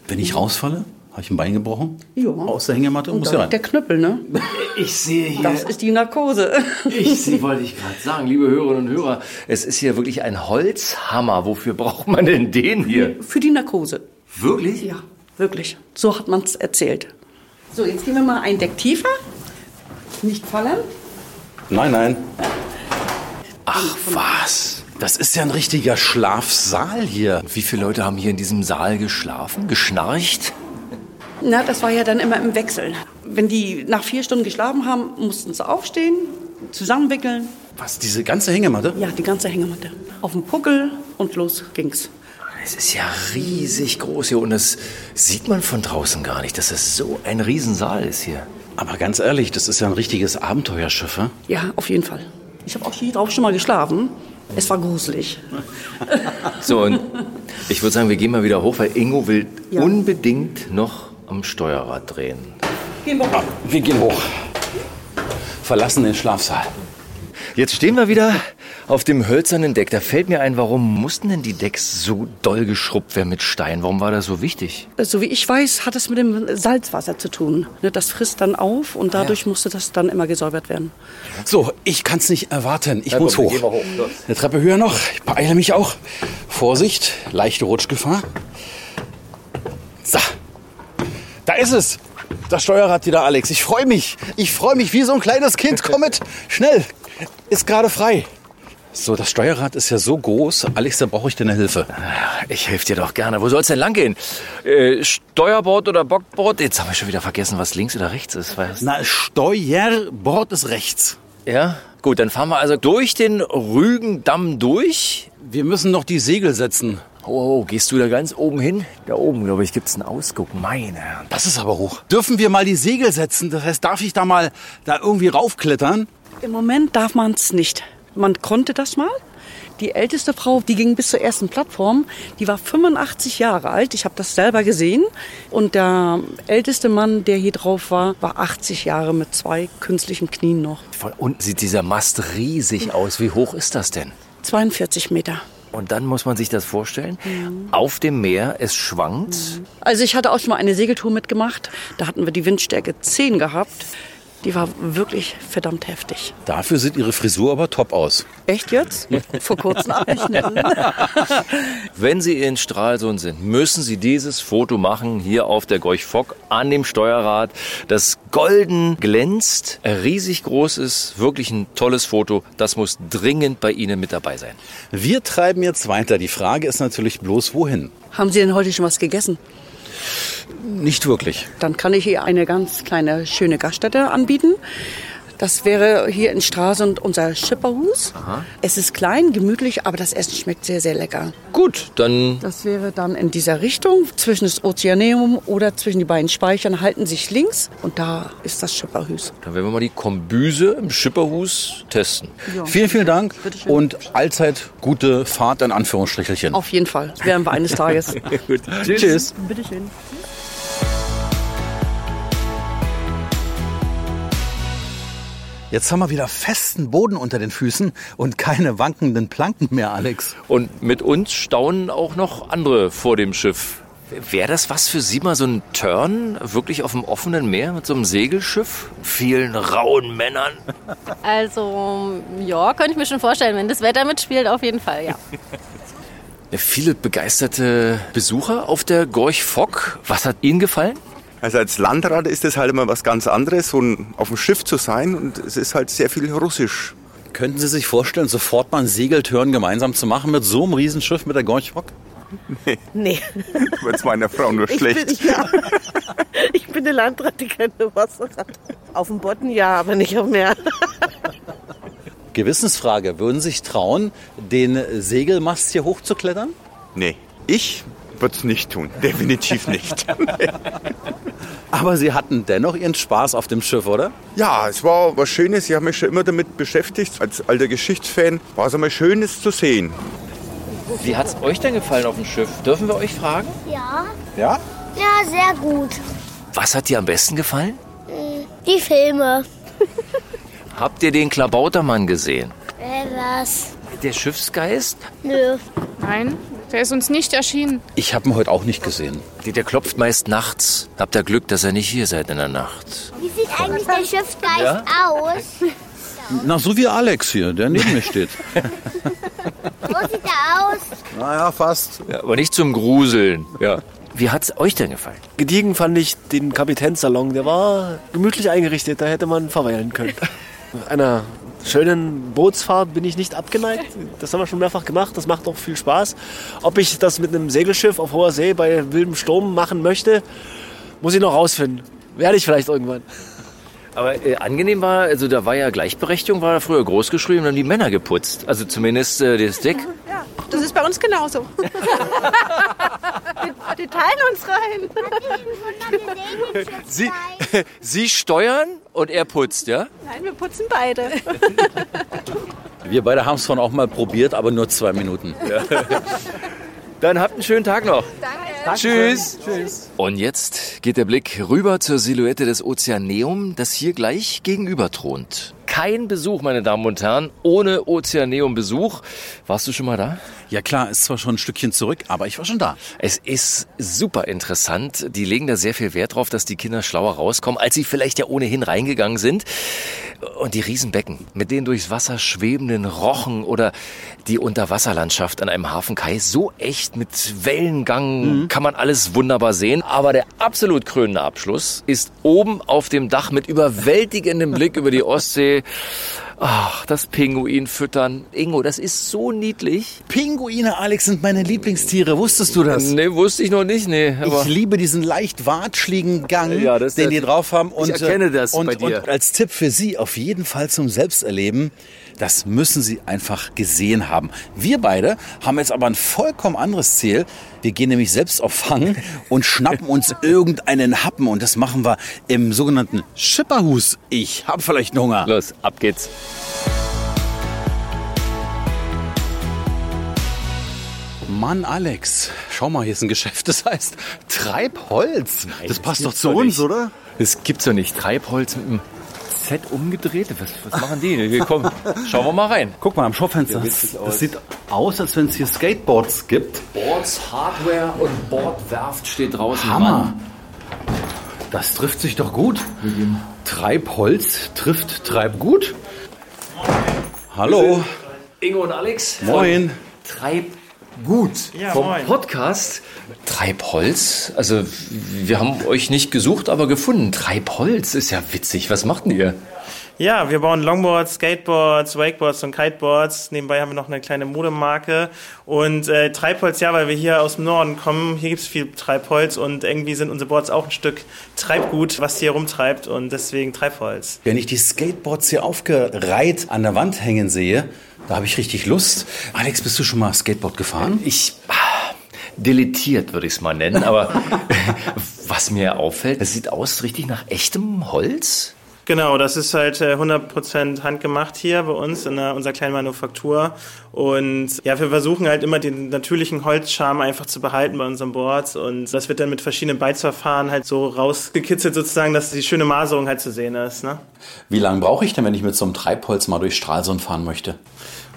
Wenn ich rausfalle, habe ich ein Bein gebrochen? Ja. Aus der Hängematte Und muss ja rein. der Knüppel, ne? Ich sehe hier. Das ist die Narkose. Ich sehe, wollte ich gerade sagen, liebe Hörerinnen und Hörer, es ist hier wirklich ein Holzhammer. Wofür braucht man denn den hier? Für die Narkose. Wirklich? Ja, wirklich. So hat man es erzählt. So, jetzt gehen wir mal ein Deck tiefer. Nicht fallen. Nein, nein. Ach was. Das ist ja ein richtiger Schlafsaal hier. Wie viele Leute haben hier in diesem Saal geschlafen, geschnarcht? Na, das war ja dann immer im Wechsel. Wenn die nach vier Stunden geschlafen haben, mussten sie aufstehen, zusammenwickeln. Was, diese ganze Hängematte? Ja, die ganze Hängematte. Auf dem Puckel und los ging's. Es ist ja riesig groß hier und das sieht man von draußen gar nicht, dass es so ein Riesensaal ist hier. Aber ganz ehrlich, das ist ja ein richtiges Abenteuerschiff. hä? Ja, auf jeden Fall. Ich habe auch hier drauf schon mal geschlafen. Es war gruselig. So, und ich würde sagen, wir gehen mal wieder hoch, weil Ingo will Ja. unbedingt noch am Steuerrad drehen. Gehen wir hoch. Wir gehen hoch. Verlassen den Schlafsaal. Jetzt stehen wir wieder auf dem hölzernen Deck. Da fällt mir ein, warum mussten denn die Decks so doll geschrubbt werden mit Stein? Warum war das so wichtig? So wie ich weiß, hat es mit dem Salzwasser zu tun. Ne, Das frisst dann auf und dadurch musste das dann immer gesäubert werden. So, ich kann es nicht erwarten. Ich Na muss komm, hoch. gehen wir hoch. Eine Treppe höher noch. Ich beeile mich auch. Vorsicht, leichte Rutschgefahr. So, da ist es. Das Steuerrad wieder, Alex. Ich freue mich. Ich freue mich wie so ein kleines Kind. Komm mit. Schnell. Ist gerade frei. So, das Steuerrad ist ja so groß. Alex, da brauche ich deine Hilfe. Ich helfe dir doch gerne. Wo soll's denn lang gehen? Äh, Steuerbord oder Bockbord? Jetzt haben wir schon wieder vergessen, was links oder rechts ist. Weißt? Na, Steuerbord ist rechts. Ja? Gut, dann fahren wir also durch den Rügendamm durch. Wir müssen noch die Segel setzen. Oh, oh, gehst du da ganz oben hin? Da oben, glaube ich, gibt's einen Ausguck. Meine Herren. Das ist aber hoch. Dürfen wir mal die Segel setzen? Das heißt, darf ich da mal da irgendwie raufklettern? Im Moment darf man es nicht. Man konnte das mal. Die älteste Frau, die ging bis zur ersten Plattform, die war 85 Jahre alt. Ich habe das selber gesehen. Und der älteste Mann, der hier drauf war, war 80 Jahre mit zwei künstlichen Knien noch. Von unten sieht dieser Mast riesig aus. Wie hoch ist das denn? 42 Meter. Und dann muss man sich das vorstellen. Auf dem Meer, es schwankt. Also ich hatte auch schon mal eine Segeltour mitgemacht. Da hatten wir die Windstärke 10 gehabt. Die war wirklich verdammt heftig. Dafür sieht Ihre Frisur aber top aus. Echt jetzt? Vor kurzem abgeschnitten. Wenn Sie in Stralsund sind, müssen Sie dieses Foto machen, hier auf der Gorch Fock an dem Steuerrad, das golden glänzt, riesig groß ist, wirklich ein tolles Foto. Das muss dringend bei Ihnen mit dabei sein. Wir treiben jetzt weiter. Die Frage ist natürlich bloß, wohin? Haben Sie denn heute schon was gegessen? Nicht wirklich. Dann kann ich hier eine ganz kleine, schöne Gaststätte anbieten. Das wäre hier in Stralsund unser Schipperhus. Es ist klein, gemütlich, aber das Essen schmeckt sehr, sehr lecker. Gut, dann Das wäre dann in dieser Richtung, zwischen das Ozeaneum oder zwischen die beiden Speichern, halten sich links und da ist das Schipperhus. Dann werden wir mal die Kombüse im Schipperhus testen. Vielen, vielen Dank und allzeit gute Fahrt in Anführungsstrichelchen. Auf jeden Fall. Das werden wir eines Tages. Tschüss. Bitteschön. Jetzt haben wir wieder festen Boden unter den Füßen und keine wankenden Planken mehr, Alex. Und mit uns staunen auch noch andere vor dem Schiff. Wäre das was für Sie mal so ein Turn, wirklich auf dem offenen Meer mit so einem Segelschiff? Vielen rauen Männern. Also, ja, könnte ich mir schon vorstellen, wenn das Wetter mitspielt, auf jeden Fall, ja. Ja, viele begeisterte Besucher auf der Gorch Fock. Was hat Ihnen gefallen? Also als Landrat ist das halt immer was ganz anderes, so ein, auf dem Schiff zu sein und es ist halt sehr viel Russisch. Könnten Sie sich vorstellen, sofort mal einen Segeltörn gemeinsam zu machen mit so einem Riesenschiff mit der Gorch Fock? Nee. Wird's meiner Frau nur Ich schlecht. bin, ja, ich bin eine Landrat, die keine Wasser hat. Auf dem Bodden ja, aber nicht auf dem Meer. Gewissensfrage. Würden Sie sich trauen, den Segelmast hier hochzuklettern? Nee, ich würde es nicht tun. Definitiv nicht. Aber Sie hatten dennoch Ihren Spaß auf dem Schiff, oder? ja, es war was Schönes. Ich habe mich schon immer damit beschäftigt. Als alter Geschichtsfan war es einmal Schönes zu sehen. Wie hat es euch denn gefallen auf dem Schiff? Dürfen wir euch fragen? Ja, Ja? ja, sehr gut. Was hat dir am besten gefallen? Die Filme. Habt ihr den Klabautermann gesehen? Äh, was? Der Schiffsgeist? Nö. Nein, der ist uns nicht erschienen. Ich habe ihn heute auch nicht gesehen. Der, der klopft meist nachts. Habt ihr Glück, dass ihr nicht hier seid in der Nacht. Wie sieht eigentlich der Schiffsgeist Ja? aus? Na, so wie Alex hier, der neben mir steht. Wo sieht er aus? naja, fast. Ja, aber nicht zum Gruseln. Ja. Wie hat's euch denn gefallen? Gediegen fand ich den Kapitänssalon. Der war gemütlich eingerichtet, da hätte man verweilen können. Einer schönen Bootsfahrt bin ich nicht abgeneigt. Das haben wir schon mehrfach gemacht, das macht auch viel Spaß. Ob ich das mit einem Segelschiff auf hoher See bei wildem Sturm machen möchte, muss ich noch rausfinden. Werde ich vielleicht irgendwann. Aber äh, angenehm war, also da war ja Gleichberechtigung, war da früher groß geschrieben, dann haben die Männer geputzt. Also zumindest äh, das Deck. Das ist bei uns genauso. wir, wir teilen uns rein. Sie, Sie steuern und er putzt, ja? Nein, wir putzen beide. Wir beide haben es von auch mal probiert, aber nur zwei Minuten. Dann habt einen schönen Tag noch. Tschüss. Tschüss. Und jetzt geht der Blick rüber zur Silhouette des Ozeaneum, das hier gleich gegenüber thront. Kein Besuch, meine Damen und Herren, ohne Ozeaneum-Besuch. Warst du schon mal da? Ja klar, ist zwar schon ein Stückchen zurück, aber ich war schon da. Es ist super interessant. Die legen da sehr viel Wert drauf, dass die Kinder schlauer rauskommen, als sie vielleicht ja ohnehin reingegangen sind. Und die Riesenbecken mit den durchs Wasser schwebenden Rochen oder die Unterwasserlandschaft an einem Hafenkai. So echt mit Wellengang kann man alles wunderbar sehen. Aber der absolut krönende Abschluss ist oben auf dem Dach mit überwältigendem Blick über die Ostsee. Ach, das Pinguin füttern. Ingo, das ist so niedlich. Pinguine, Alex, sind meine Lieblingstiere. Wusstest du das? Nee, wusste ich noch nicht, nee. Aber Ich liebe diesen leicht watschligen Gang, Ja, den der- die drauf haben. Und, Ich erkenne das und, bei dir. Und als Tipp für Sie auf jeden Fall zum Selbsterleben, Das müssen Sie einfach gesehen haben. Wir beide haben jetzt aber ein vollkommen anderes Ziel. Wir gehen nämlich selbst auf Fang und schnappen uns irgendeinen Happen. Und das machen wir im sogenannten Schipperhus. Ich habe vielleicht einen Hunger. Los, ab geht's. Mann, Alex, schau mal, hier ist ein Geschäft, das heißt Treibholz. das passt doch zu uns, nicht. oder? Das gibt's doch nicht. Treibholz mit einem Z umgedreht. Was, was machen die? Hier, Komm, schauen wir mal rein. Guck mal am Schaufenster. Aus. Das sieht aus, als wenn es hier Skateboards gibt. Boards, Hardware und Bordwerft steht draußen. Hammer. Mann. Das trifft sich doch gut. Treibholz trifft Treibgut. Hallo. Ingo und Alex. Moin. Treibgut. Ja, vom moin. Podcast. Treibholz? Also, wir haben euch nicht gesucht, aber gefunden. Treibholz ist ja witzig. Was macht denn ihr? Ja, wir bauen Longboards, Skateboards, Wakeboards und Kiteboards. Nebenbei haben wir noch eine kleine Modemarke. Und äh, Treibholz, ja, weil wir hier aus dem Norden kommen. Hier gibt's viel Treibholz und irgendwie sind unsere Boards auch ein Stück Treibgut, was hier rumtreibt und deswegen Treibholz. Wenn ich die Skateboards hier aufgereiht an der Wand hängen sehe, da habe ich richtig Lust. Alex, bist du schon mal Skateboard gefahren? Ich ah, deletiert würde ich es mal nennen, aber was mir auffällt, es sieht aus richtig nach echtem Holz. Genau, das ist halt äh, 100% handgemacht hier bei uns in unserer kleinen Manufaktur. Und ja, wir versuchen halt immer den natürlichen Holzcharme einfach zu behalten bei unseren Boards. Und das wird dann mit verschiedenen Beizverfahren halt so rausgekitzelt sozusagen, dass die schöne Maserung halt zu sehen ist. Ne? Wie lange brauche ich denn, wenn ich mit so einem Treibholz mal durch Stralsund fahren möchte?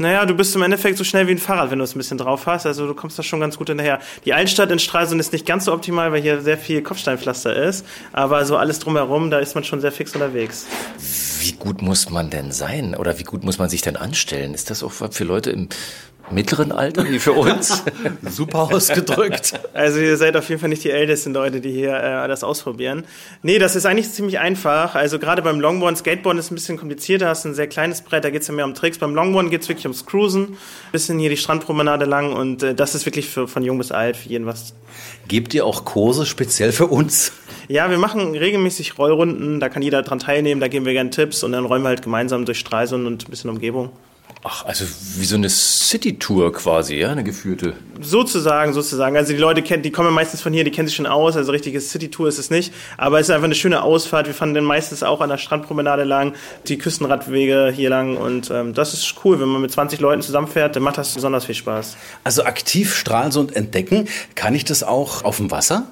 Naja, du bist im Endeffekt so schnell wie ein Fahrrad, wenn du es ein bisschen drauf hast. Also du kommst da schon ganz gut hinterher. Die Altstadt in Stralsund ist nicht ganz so optimal, weil hier sehr viel Kopfsteinpflaster ist. Aber so alles drumherum, da ist man schon sehr fix unterwegs. Wie gut muss man denn sein? Oder wie gut muss man sich denn anstellen? Ist das auch für Leute im mittleren Alter wie für uns? Super ausgedrückt. Also ihr seid auf jeden Fall nicht die ältesten Leute, die hier äh, das ausprobieren. Nee, das ist eigentlich ziemlich einfach. Also gerade beim Longboarden, Skateboarden ist ein bisschen komplizierter, hast ein sehr kleines Brett, da geht's ja mehr um Tricks. Beim Longboarden geht's wirklich ums Cruisen, bisschen hier die Strandpromenade lang und äh, das ist wirklich für, von jung bis alt, für jeden was. Gebt ihr auch Kurse speziell für uns? Ja, wir machen regelmäßig Rollrunden, da kann jeder dran teilnehmen, da geben wir gerne Tipps und dann räumen wir halt gemeinsam durch Stralsund und ein bisschen Umgebung. Ach, also wie so eine City-Tour quasi, ja, eine geführte. Sozusagen, sozusagen. Also die Leute kennen, die kommen ja meistens von hier, die kennen sich schon aus. Also richtige City-Tour ist es nicht. Aber es ist einfach eine schöne Ausfahrt. Wir fahren dann meistens auch an der Strandpromenade lang, die Küstenradwege hier lang. Und ähm, das ist cool. Wenn man mit 20 Leuten zusammenfährt, dann macht das besonders viel Spaß. Also aktiv Stralsund entdecken, kann ich das auch auf dem Wasser?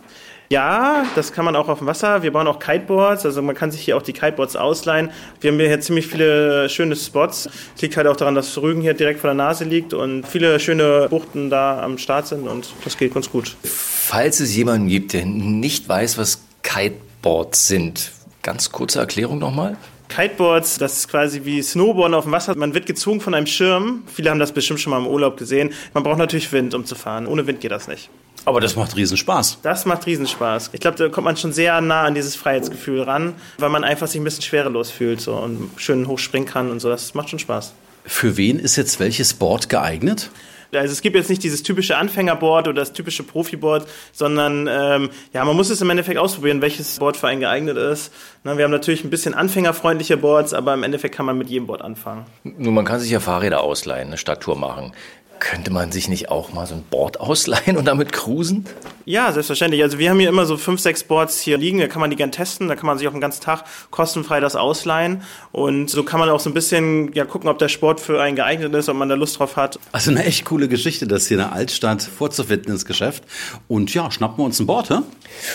Ja, das kann man auch auf dem Wasser. Wir bauen auch Kiteboards, also man kann sich hier auch die Kiteboards ausleihen. Wir haben hier ziemlich viele schöne Spots. Es liegt halt auch daran, dass Rügen hier direkt vor der Nase liegt und viele schöne Buchten da am Start sind und das geht ganz gut. Falls es jemanden gibt, der nicht weiß, was Kiteboards sind, ganz kurze Erklärung nochmal. Kiteboards, das ist quasi wie Snowboarden auf dem Wasser. Man wird gezogen von einem Schirm. Viele haben das bestimmt schon mal im Urlaub gesehen. Man braucht natürlich Wind, um zu fahren. Ohne Wind geht das nicht. Aber das macht Riesenspaß. Das macht Riesenspaß. Ich glaube, da kommt man schon sehr nah an dieses Freiheitsgefühl ran, weil man einfach sich ein bisschen schwerelos fühlt so, und schön hochspringen kann und so. Das macht schon Spaß. Für wen ist jetzt welches Board geeignet? Also es gibt jetzt nicht dieses typische Anfängerboard oder das typische Profiboard, sondern ähm, ja, man muss es im Endeffekt ausprobieren, welches Board für einen geeignet ist. Na, wir haben natürlich ein bisschen anfängerfreundliche Boards, aber im Endeffekt kann man mit jedem Board anfangen. Nun, man kann sich ja Fahrräder ausleihen, eine Stadttour machen. Könnte man sich nicht auch mal so ein Board ausleihen und damit cruisen? Ja, selbstverständlich. Also wir haben hier immer so fünf, sechs Boards hier liegen, da kann man die gern testen, da kann man sich auch den ganzen Tag kostenfrei das ausleihen. Und so kann man auch so ein bisschen ja, gucken, ob der Sport für einen geeignet ist, ob man da Lust drauf hat. Also eine echt coole Geschichte, das hier in der Altstadt vorzufinden ins Geschäft. Und ja, schnappen wir uns ein Board, hä?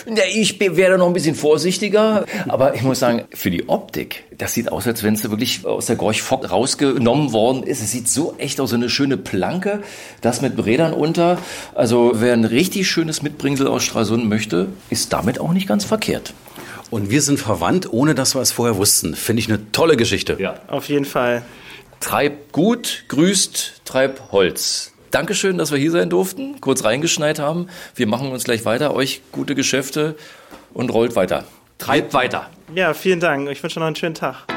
Ja, ich wäre noch ein bisschen vorsichtiger, aber ich muss sagen, für die Optik, das sieht aus, als wenn es wirklich aus der Gorch Fock rausgenommen worden ist. Es sieht so echt aus, so eine schöne Planke, das mit Rädern unter. Also wer ein richtig schönes Mitbringsel aus Stralsund möchte, ist damit auch nicht ganz verkehrt. Und wir sind verwandt, ohne dass wir es vorher wussten. Finde ich eine tolle Geschichte. Ja. Auf jeden Fall. Treib gut, grüßt, treib Holz. Dankeschön, dass wir hier sein durften, kurz reingeschneit haben. Wir machen uns gleich weiter. Euch gute Geschäfte und rollt weiter. Treibt weiter. Ja, vielen Dank. Ich wünsche noch einen schönen Tag.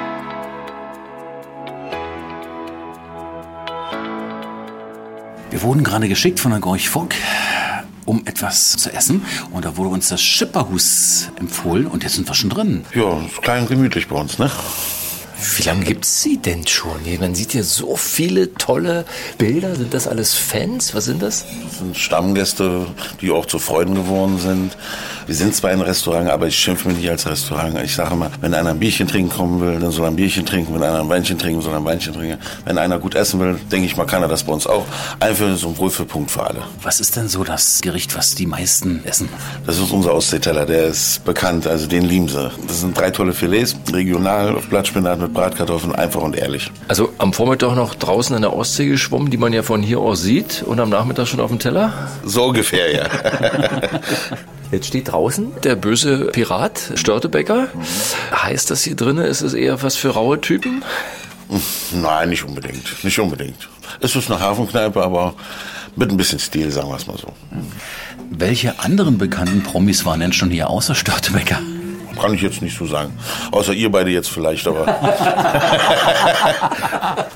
Wir wurden gerade geschickt von der Gorch Fock, um etwas zu essen. Und da wurde uns das Schipperhus empfohlen und jetzt sind wir schon drin. Ja, ist klein und gemütlich bei uns, ne? Wie lange gibt's sie denn schon? Man sieht hier so viele tolle Bilder. Sind das alles Fans? Was sind das? Das sind Stammgäste, die auch zu Freunden geworden sind. Wir sind zwar ein Restaurant, aber ich schimpfe mich nicht als Restaurant. Ich sage immer, wenn einer ein Bierchen trinken kommen will, dann soll er ein Bierchen trinken. Wenn einer ein Weinchen trinken soll er ein Weinchen trinken. Wenn einer gut essen will, denke ich mal, kann er das bei uns auch. Einfach so ein Wohlfühlpunkt für alle. Was ist denn so das Gericht, was die meisten essen? Das ist unser Ostseeteller, der ist bekannt, also den lieben sie. Das sind drei tolle Filets, regional, auf Blattspinat mit Bratkartoffeln, einfach und ehrlich. Also am Vormittag noch draußen in der Ostsee geschwommen, die man ja von hier aus sieht, und am Nachmittag schon auf dem Teller? So ungefähr, ja. Jetzt steht draußen der böse Pirat, Störtebecker. Heißt das hier drinnen, ist es eher was für raue Typen? Nein, nicht unbedingt. Nicht unbedingt. Es ist eine Hafenkneipe, aber mit ein bisschen Stil, sagen wir es mal so. Welche anderen bekannten Promis waren denn schon hier außer Störtebecker? Kann ich jetzt nicht so sagen. Außer ihr beide jetzt vielleicht, aber.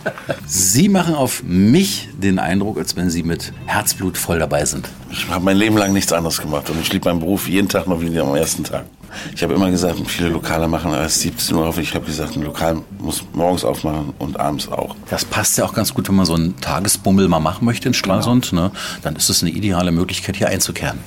Sie machen auf mich den Eindruck, als wenn Sie mit Herzblut voll dabei sind. Ich habe mein Leben lang nichts anderes gemacht und ich liebe meinen Beruf jeden Tag noch wie am ersten Tag. Ich habe immer gesagt, viele Lokale machen erst 17 Uhr auf. Ich habe gesagt, ein Lokal muss morgens aufmachen und abends auch. Das passt ja auch ganz gut, wenn man so einen Tagesbummel mal machen möchte in Stralsund. Genau. Ne? Dann ist es eine ideale Möglichkeit, hier einzukehren.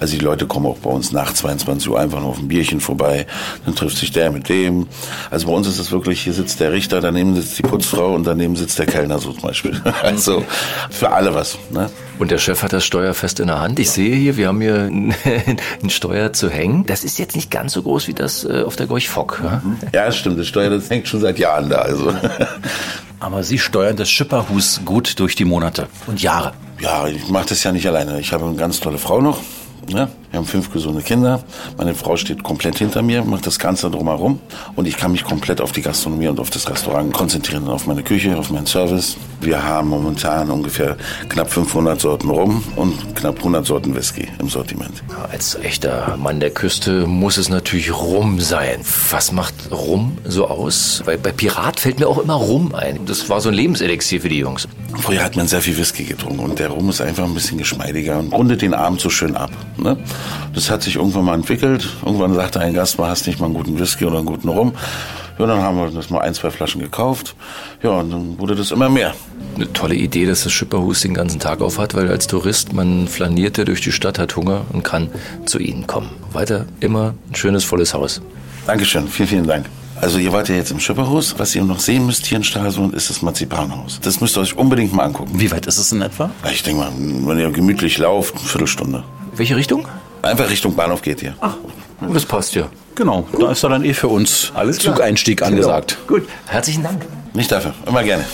Also die Leute kommen auch bei uns nach 22 Uhr einfach nur auf ein Bierchen vorbei. Dann trifft sich der mit dem. Also bei uns ist es wirklich, hier sitzt der Richter, daneben sitzt die Putzfrau und daneben sitzt der Kellner so zum Beispiel. Also für alle was. Ne? Und der Chef hat das Steuer fest in der Hand. Ich sehe hier, wir haben hier ein Steuer zu hängen. Das ist jetzt nicht ganz so groß wie das äh, auf der Gorch Fock. Ja? ja, stimmt. Das Steuer, das hängt schon seit Jahren da. Also. Aber Sie steuern das Schipperhus gut durch die Monate und Jahre. Ja, ich mache das ja nicht alleine. Ich habe eine ganz tolle Frau noch. Ja, wir haben fünf gesunde Kinder. Meine Frau steht komplett hinter mir, macht das Ganze drumherum. Und ich kann mich komplett auf die Gastronomie und auf das Restaurant konzentrieren, auf meine Küche, auf meinen Service. Wir haben momentan ungefähr knapp 500 Sorten Rum und knapp 100 Sorten Whisky im Sortiment. Als echter Mann der Küste muss es natürlich Rum sein. Was macht Rum so aus? Weil bei Pirat fällt mir auch immer Rum ein. Das war so ein Lebenselixier für die Jungs. Früher hat man sehr viel Whisky getrunken und der Rum ist einfach ein bisschen geschmeidiger und rundet den Abend so schön ab. Ne? Das hat sich irgendwann mal entwickelt. Irgendwann sagte ein Gast, mal hast nicht mal einen guten Whisky oder einen guten Rum. Ja, dann haben wir das mal ein, zwei Flaschen gekauft. Ja, und dann wurde das immer mehr. Eine tolle Idee, dass das Schipperhus den ganzen Tag auf hat, weil als Tourist man flaniert ja durch die Stadt, hat Hunger und kann zu Ihnen kommen. Weiter immer ein schönes, volles Haus. Dankeschön, vielen, vielen Dank. Also ihr wart ja jetzt im Schipperhus. Was ihr noch sehen müsst hier in Stralsund, ist das Marzipanhaus. Das müsst ihr euch unbedingt mal angucken. Wie weit ist es in etwa? Ich denke mal, wenn ihr gemütlich lauft, eine Viertelstunde. Welche Richtung? Einfach Richtung Bahnhof geht ihr. Ach, das passt ja. Genau, Gut. da ist dann eh für uns Alles Zugeinstieg klar. angesagt. Genau. Gut, herzlichen Dank. Nicht dafür, immer gerne.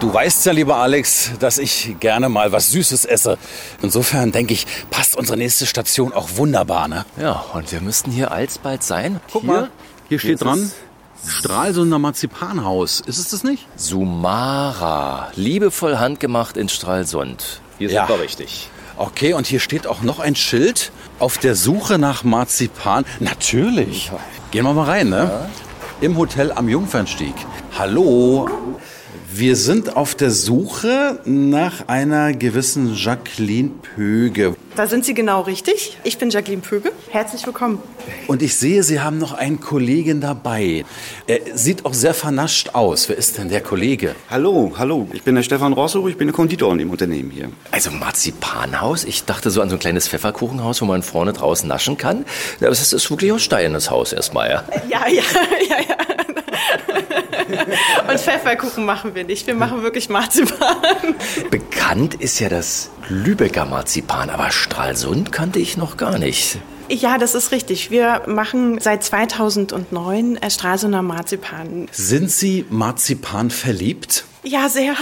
Du weißt ja, lieber Alex, dass ich gerne mal was Süßes esse. Insofern denke ich, passt unsere nächste Station auch wunderbar, ne? Ja, und wir müssten hier alsbald sein. Guck hier, mal, hier steht dran. Stralsunder Marzipanhaus. Ist es das nicht? Sumara. Liebevoll handgemacht in Stralsund. Hier sind Ja. wir richtig. Okay, und hier steht auch noch ein Schild auf der Suche nach Marzipan. Natürlich. Gehen wir mal rein, ne? Im Hotel am Jungfernstieg. Hallo. Wir sind auf der Suche nach einer gewissen Jacqueline Pöge. Da sind Sie genau richtig. Ich bin Jacqueline Pöge. Herzlich willkommen. Und ich sehe, Sie haben noch einen Kollegen dabei. Er sieht auch sehr vernascht aus. Wer ist denn der Kollege? Hallo, hallo. Ich bin der Stefan Rosso, ich bin der Konditor in dem Unternehmen hier. Also Marzipanhaus? Ich dachte so an so ein kleines Pfefferkuchenhaus, wo man vorne draußen naschen kann. Aber es ist wirklich aus Stein, das Haus erstmal, ja. Ja, ja, ja, ja. Und Pfefferkuchen machen wir nicht. Wir machen wirklich Marzipan. Bekannt ist ja das Lübecker Marzipan, aber Stralsund kannte ich noch gar nicht. Ja, das ist richtig. Wir machen seit 2009 äh, Stralsunder Marzipan. Sind Sie Marzipan verliebt? Ja, sehr.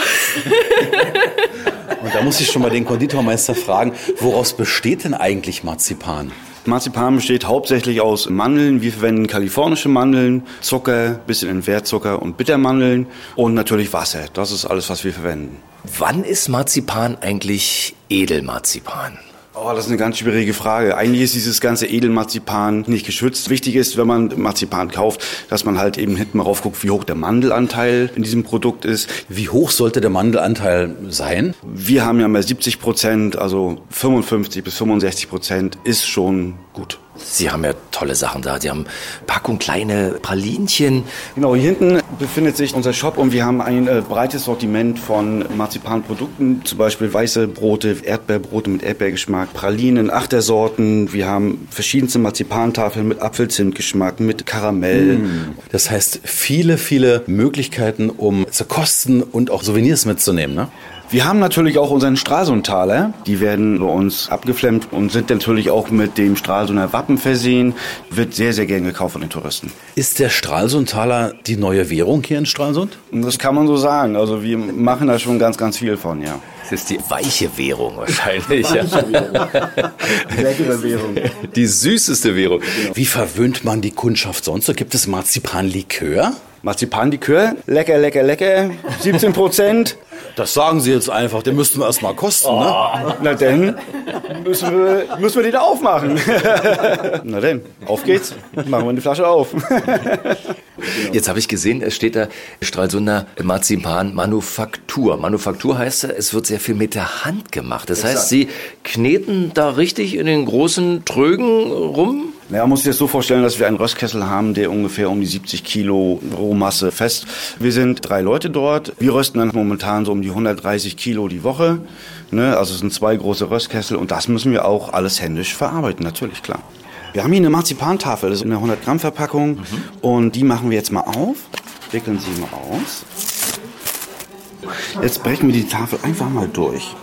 Und da muss ich schon mal den Konditormeister fragen, woraus besteht denn eigentlich Marzipan? Marzipan besteht hauptsächlich aus Mandeln. Wir verwenden kalifornische Mandeln, Zucker, bisschen Entwertzucker und Bittermandeln und natürlich Wasser. Das ist alles, was wir verwenden. Wann ist Marzipan eigentlich Edelmarzipan? Oh, das ist eine ganz schwierige Frage. Eigentlich ist dieses ganze Edelmarzipan nicht geschützt. Wichtig ist, wenn man Marzipan kauft, dass man halt eben hinten mal rauf guckt, wie hoch der Mandelanteil in diesem Produkt ist. Wie hoch sollte der Mandelanteil sein? Wir haben ja mal 70 Prozent, also 55 bis 65 Prozent ist schon gut. Sie haben ja tolle Sachen da. Sie haben Packung kleine Pralinchen. Genau, hier hinten befindet sich unser Shop und wir haben ein äh, breites Sortiment von Marzipanprodukten, zum Beispiel weiße Brote, Erdbeerbrote mit Erdbeergeschmack, Pralinen, Achtersorten. Wir haben verschiedenste Marzipantafeln mit Apfelzimtgeschmack, mit Karamell. Das heißt, viele, viele Möglichkeiten, um zu kosten und auch Souvenirs mitzunehmen, ne? Wir haben natürlich auch unseren Stralsundtaler. Die werden bei uns abgeflemmt und sind natürlich auch mit dem Stralsunder Wappen versehen. Wird sehr, sehr gern gekauft von den Touristen. Ist der Stralsundtaler die neue Währung hier in Stralsund? Das kann man so sagen. Also wir machen da schon ganz, ganz viel von, ja. Das ist die weiche Währung wahrscheinlich. Weiche Währung. Leckere Währung. Die süßeste Währung. Wie verwöhnt man die Kundschaft sonst? So gibt es Marzipanlikör? Marzipanlikör, lecker, lecker, lecker, 17 Prozent. Das sagen Sie jetzt einfach, den müssten wir erst mal kosten, ne? Na denn, müssen wir, müssen wir die da aufmachen. Na denn, auf geht's. Machen wir die Flasche auf. Jetzt habe ich gesehen, es steht da Stralsunder Marzipan Manufaktur. Manufaktur heißt, es wird sehr viel mit der Hand gemacht. Das heißt, Sie kneten da richtig in den großen Trögen rum? Ja, man muss sich das so vorstellen, dass wir einen Röstkessel haben, der ungefähr um die 70 Kilo Rohmasse fest. Wir sind drei Leute dort. Wir rösten dann momentan so um die 130 Kilo die Woche. Ne? Also es sind zwei große Röstkessel und das müssen wir auch alles händisch verarbeiten, natürlich, klar. Wir haben hier eine Marzipantafel, das ist eine 100 Gramm Verpackung und die machen wir jetzt mal auf. Wickeln sie mal aus. Jetzt brechen wir die Tafel einfach mal durch.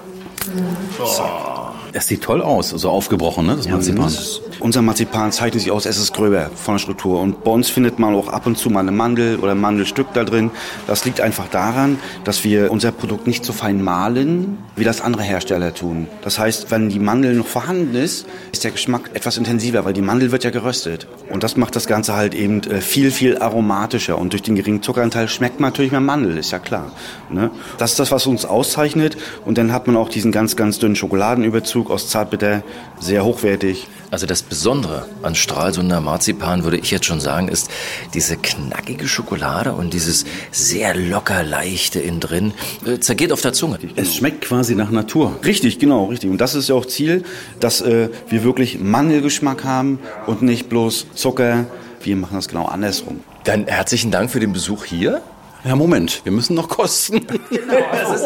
So. Es sieht toll aus, so aufgebrochen, ne, das Marzipan. das- Unser Marzipan zeichnet sich aus, es ist gröber von der Struktur. Und bei uns findet man auch ab und zu mal eine Mandel oder ein Mandelstück da drin. Das liegt einfach daran, dass wir unser Produkt nicht so fein mahlen, wie das andere Hersteller tun. Das heißt, wenn die Mandel noch vorhanden ist, ist der Geschmack etwas intensiver, weil die Mandel wird ja geröstet. Und das macht das Ganze halt eben äh, viel, viel aromatischer. Und durch den geringen Zuckeranteil schmeckt man natürlich mehr Mandel, ist ja klar. Ne? Das ist das, was uns auszeichnet. Und dann hat man auch diesen ganz, ganz dünnen Schokoladenüberzug aus Zartbitter, sehr hochwertig. Also das Besondere an Stralsunder Marzipan, würde ich jetzt schon sagen, ist diese knackige Schokolade und dieses sehr locker leichte innen drin. Äh, zergeht auf der Zunge. Es schmeckt quasi nach Natur. Richtig, genau, richtig. Und das ist ja auch Ziel, dass äh, wir wirklich Mandelgeschmack haben und nicht bloß Zucker. Wir machen das genau andersrum. Dann herzlichen Dank für den Besuch hier. Ja, Moment, wir müssen noch kosten.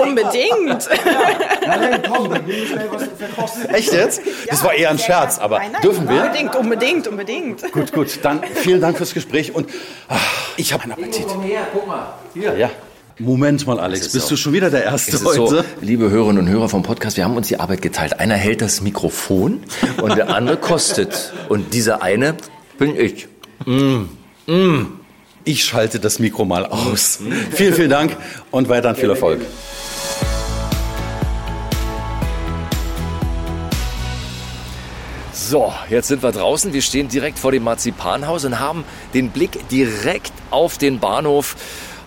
Unbedingt. Echt jetzt? Das war eher ein Scherz, aber dürfen wir? Unbedingt, unbedingt, unbedingt. Gut, gut, dann vielen Dank fürs Gespräch und ah, ich habe einen Appetit. her, guck mal. Hier, ja. Moment mal, Alex, ist bist so. du schon wieder der Erste ist heute? so, liebe Hörerinnen und Hörer vom Podcast, wir haben uns die Arbeit geteilt. Einer hält das Mikrofon und der andere kostet. Und dieser eine bin ich. Mm, mm. Ich schalte das Mikro mal aus. vielen, vielen Dank und weiterhin viel Erfolg. So, jetzt sind wir draußen. Wir stehen direkt vor dem Marzipanhaus und haben den Blick direkt auf den Bahnhof.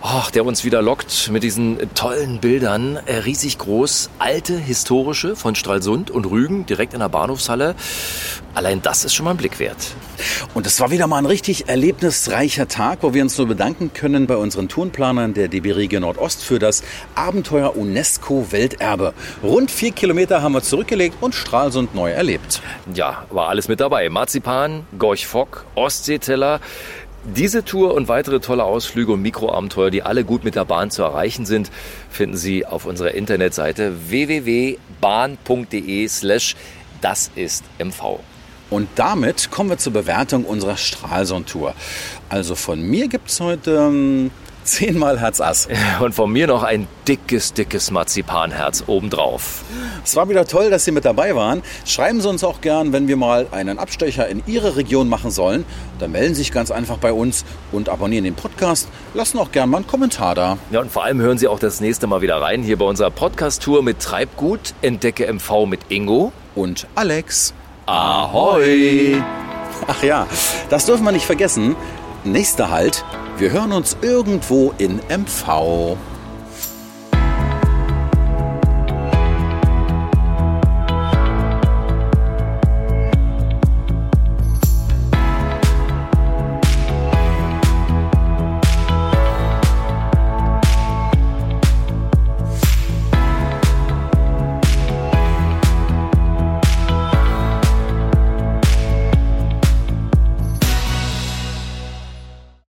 Ach, der uns wieder lockt mit diesen tollen Bildern. Äh, riesig groß, alte, historische von Stralsund und Rügen direkt in der Bahnhofshalle. Allein das ist schon mal ein Blick wert. Und es war wieder mal ein richtig erlebnisreicher Tag, wo wir uns nur bedanken können bei unseren Tourenplanern der DB Region Nordost für das Abenteuer UNESCO Welterbe. Rund vier Kilometer haben wir zurückgelegt und Stralsund neu erlebt. Ja, war alles mit dabei. Marzipan, Gorch-Fock, Ostseeteller. Diese Tour und weitere tolle Ausflüge und Mikroabenteuer, die alle gut mit der Bahn zu erreichen sind, finden Sie auf unserer Internetseite www.bahn.de slash das ist MV. Und damit kommen wir zur Bewertung unserer Stralsund-Tour. Also von mir gibt's heute ähm, zehnmal Herz Ass. Und von mir noch ein dickes, dickes Marzipanherz obendrauf. Es war wieder toll, dass Sie mit dabei waren. Schreiben Sie uns auch gern, wenn wir mal einen Abstecher in Ihre Region machen sollen. Dann melden Sie sich ganz einfach bei uns und abonnieren den Podcast. Lassen auch gern mal einen Kommentar da. Ja, und vor allem hören Sie auch das nächste Mal wieder rein hier bei unserer Podcast-Tour mit Treibgut, Entdecke MV mit Ingo und Alex. Ahoi! Ach ja, das dürfen wir nicht vergessen. Nächster Halt, wir hören uns irgendwo in MV.